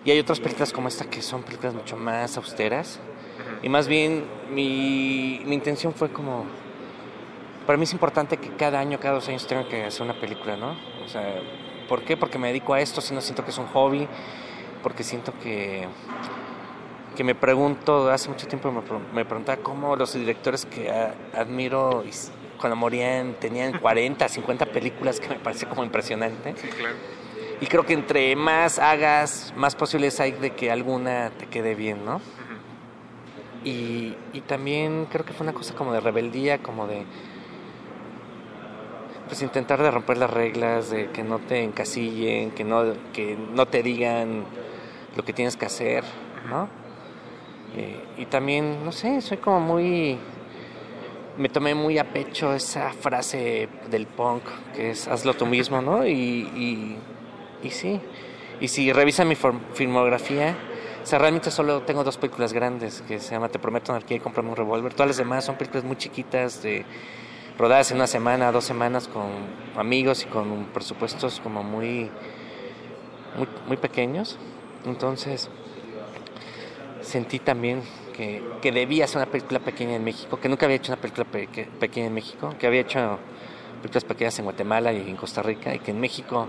Y hay otras películas como esta que son películas mucho más austeras. Y más bien mi, mi intención fue como... Para mí es importante que cada año, cada dos años tenga que hacer una película, ¿no? O sea, ¿por qué? Porque me dedico a esto, si no siento que es un hobby, porque siento que, que me pregunto, hace mucho tiempo me, me preguntaba cómo los directores que a- admiro cuando morían tenían 40, 50 películas, que me parece como impresionante. Sí, claro. Y creo que entre más hagas, más posibilidades hay de que alguna te quede bien, ¿no? y, y también creo que fue una cosa como de rebeldía, como de pues intentar de romper las reglas, de que no te encasillen, que no, que no te digan lo que tienes que hacer, ¿no? Eh, y también, no sé, soy como muy... Me tomé muy a pecho esa frase del punk, que es hazlo tú mismo, ¿no? Y, y, y sí. Y si revisan mi filmografía, o sea, realmente solo tengo dos películas grandes, que se llama Te prometo anarquía y Cómprame un revólver. Todas las demás son películas muy chiquitas, de, rodadas en una semana, dos semanas con amigos y con presupuestos como muy, muy, muy pequeños. Entonces, sentí también que, que debía hacer una película pequeña en México, que nunca había hecho una película peque- pequeña en México, que había hecho películas pequeñas en Guatemala y en Costa Rica, y que en México,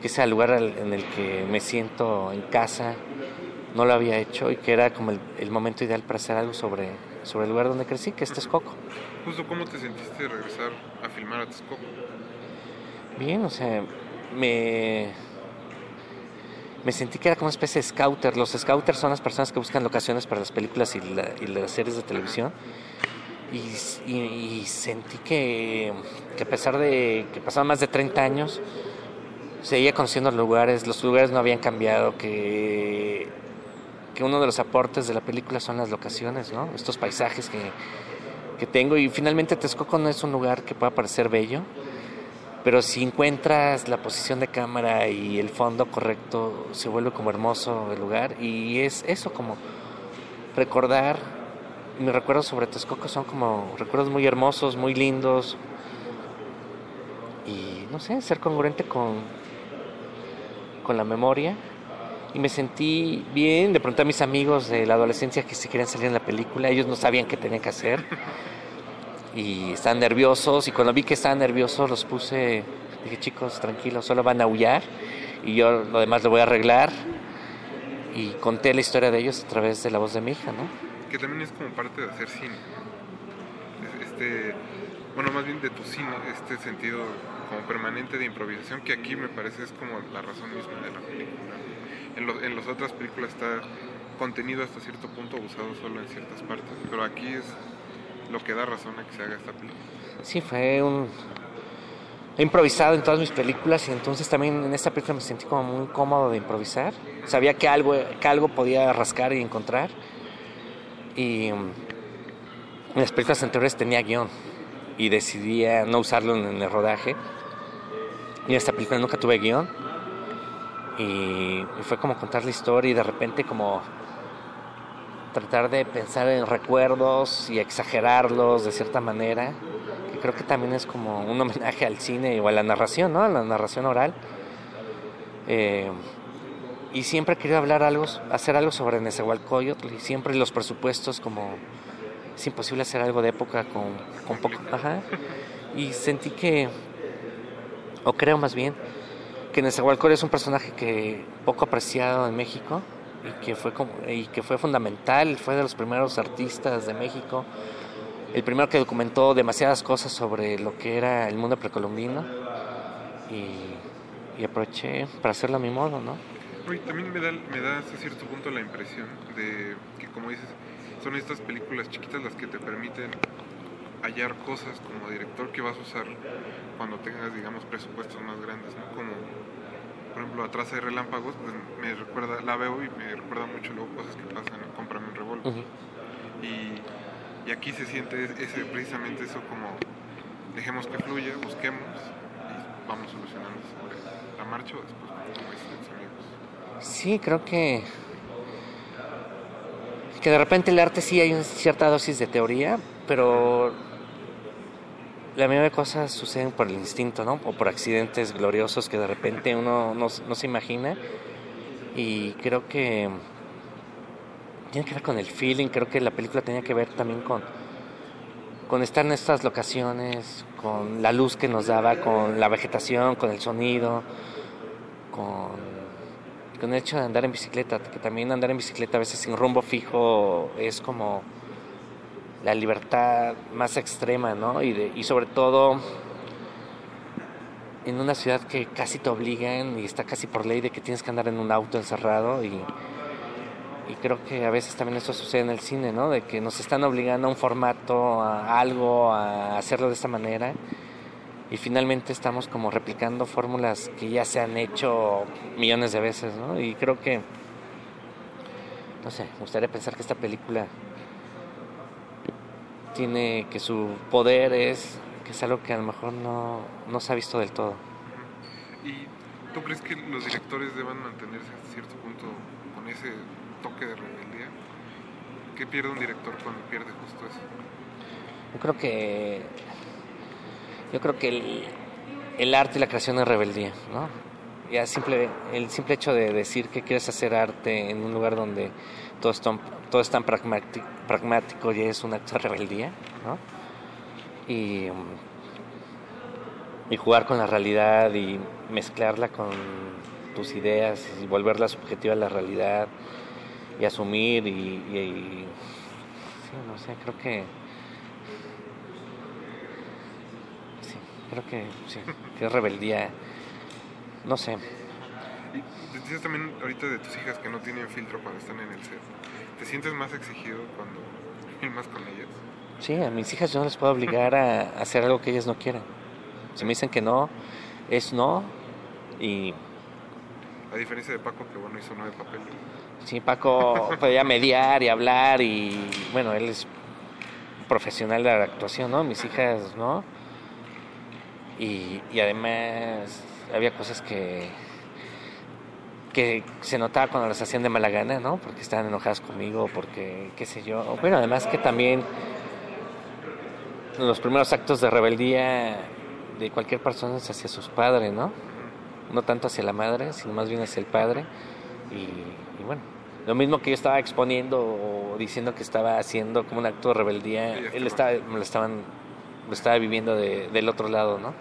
que sea el lugar en el que me siento en casa, no lo había hecho y que era como el, el momento ideal para hacer algo sobre, sobre el lugar donde crecí, que es Texcoco. Justo, ¿cómo te sentiste de regresar a filmar a Texcoco? Bien, o sea, me, me sentí que era como una especie de scouter. Los scouters son las personas que buscan locaciones para las películas y, la- y las series de televisión. Y, y- y sentí que, que a pesar de que pasaban más de 30 años, seguía conociendo lugares, los lugares no habían cambiado, que, que uno de los aportes de la película son las locaciones, ¿no? Estos paisajes que, que tengo. Y finalmente Texcoco no es un lugar que pueda parecer bello, pero si encuentras la posición de cámara y el fondo correcto, se vuelve como hermoso el lugar. Y es eso, como recordar. Mis recuerdos sobre Texcoco son como recuerdos muy hermosos, muy lindos. Y no sé, ser congruente con, con la memoria. Y me sentí bien. De pronto a mis amigos de la adolescencia que se querían salir en la película, ellos no sabían qué tenían que hacer y estaban nerviosos y cuando vi que estaban nerviosos los puse, dije chicos tranquilos, solo van a aullar y yo lo demás lo voy a arreglar y conté la historia de ellos a través de la voz de mi hija, ¿no? Que también es como parte de hacer cine. Este, bueno, más bien de tu cine, este sentido como permanente de improvisación, que aquí me parece es como la razón misma de la película. En, lo- en las otras películas está contenido hasta cierto punto usado solo en ciertas partes, pero aquí es lo que da razón a que se haga esta película. Sí, fue un... He improvisado en todas mis películas y entonces también en esta película me sentí como muy cómodo de improvisar. Sabía que algo, que algo podía rascar y encontrar. Y mm, en las películas anteriores tenía guion y decidí a no usarlo en el rodaje. Y esta película nunca tuve guion. Y, y fue como contar la historia y de repente como tratar de pensar en recuerdos y exagerarlos de cierta manera, que creo que también es como un homenaje al cine o a la narración, ¿no? A la narración oral. Eh, y siempre he querido hablar algo, hacer algo sobre Nezahualcóyotl y siempre los presupuestos como es imposible hacer algo de época con, con poco, ajá. Y sentí que, o creo más bien, que Nezahualcóyotl es un personaje que poco apreciado en México y que fue como, y que fue fundamental, fue de los primeros artistas de México, el primero que documentó demasiadas cosas sobre lo que era el mundo precolombino y, y aproveché para hacerlo a mi modo, ¿no? Oye, también me da, me da cierto punto la impresión de que, como dices, son estas películas chiquitas las que te permiten hallar cosas como director que vas a usar cuando tengas, digamos, presupuestos más grandes, ¿no? Como, por ejemplo, Atrás hay relámpagos, pues me recuerda, la veo y me recuerda mucho luego cosas que pasan en Cómprame un revólver. Ujú. y, y aquí se siente ese, precisamente eso como, dejemos que fluya, busquemos y vamos solucionando sobre la marcha o después, como dicen amigos. Sí, creo que que de repente el arte sí hay una cierta dosis de teoría, pero la mayoría de cosas suceden por el instinto, ¿no? O por accidentes gloriosos que de repente uno no, no se imagina. Y creo que tiene que ver con el feeling, creo que la película tenía que ver también con, con estar en estas locaciones, con la luz que nos daba, con la vegetación, con el sonido, con, con el hecho de andar en bicicleta, que también andar en bicicleta a veces sin rumbo fijo es como la libertad más extrema, ¿no? Y, de- y sobre todo en una ciudad que casi te obligan y está casi por ley de que tienes que andar en un auto encerrado y, y creo que a veces también eso sucede en el cine, ¿no? De que nos están obligando a un formato, a algo, a hacerlo de esta manera y finalmente estamos como replicando fórmulas que ya se han hecho millones de veces, ¿no? Y creo que, no sé, me gustaría pensar que esta película tiene que su poder es que es algo que a lo mejor no, no se ha visto del todo. ¿Y tú crees que los directores deban mantenerse hasta cierto punto con ese toque de rebeldía? ¿Qué pierde un director cuando pierde justo eso? Yo creo que yo creo que el, el arte y la creación es rebeldía, ¿no? Ya simple, el simple hecho de decir que quieres hacer arte en un lugar donde todo es tan, todo es tan pragmático, ya es un acto rebeldía, ¿no? Y, um, y jugar con la realidad y mezclarla con tus ideas y volverla subjetiva a la realidad y asumir y, y- y- sí, no sé, creo que sí, creo que sí, es rebeldía, no sé, Y decías también ahorita de tus hijas que no tienen filtro cuando están en el set. ¿Te sientes más exigido cuando filmas con ellas? sí, a mis hijas yo no les puedo obligar a hacer algo que ellas no quieran, si me dicen que no, es no y A diferencia de Paco, que bueno, hizo nueve papeles. Sí, Paco podía mediar y hablar y bueno, él es profesional de la actuación, ¿no? Mis hijas, ¿no? Y, y además había cosas que que se notaba cuando las hacían de mala gana, ¿no? Porque estaban enojadas conmigo, porque qué sé yo. Bueno, además que también los primeros actos de rebeldía de cualquier persona es hacia sus padres, ¿no? No tanto hacia la madre, sino más bien hacia el padre. Y, y bueno, lo mismo que yo estaba exponiendo o diciendo que estaba haciendo como un acto de rebeldía, él estaba, me lo estaban, lo estaba viviendo de- del otro lado, ¿no?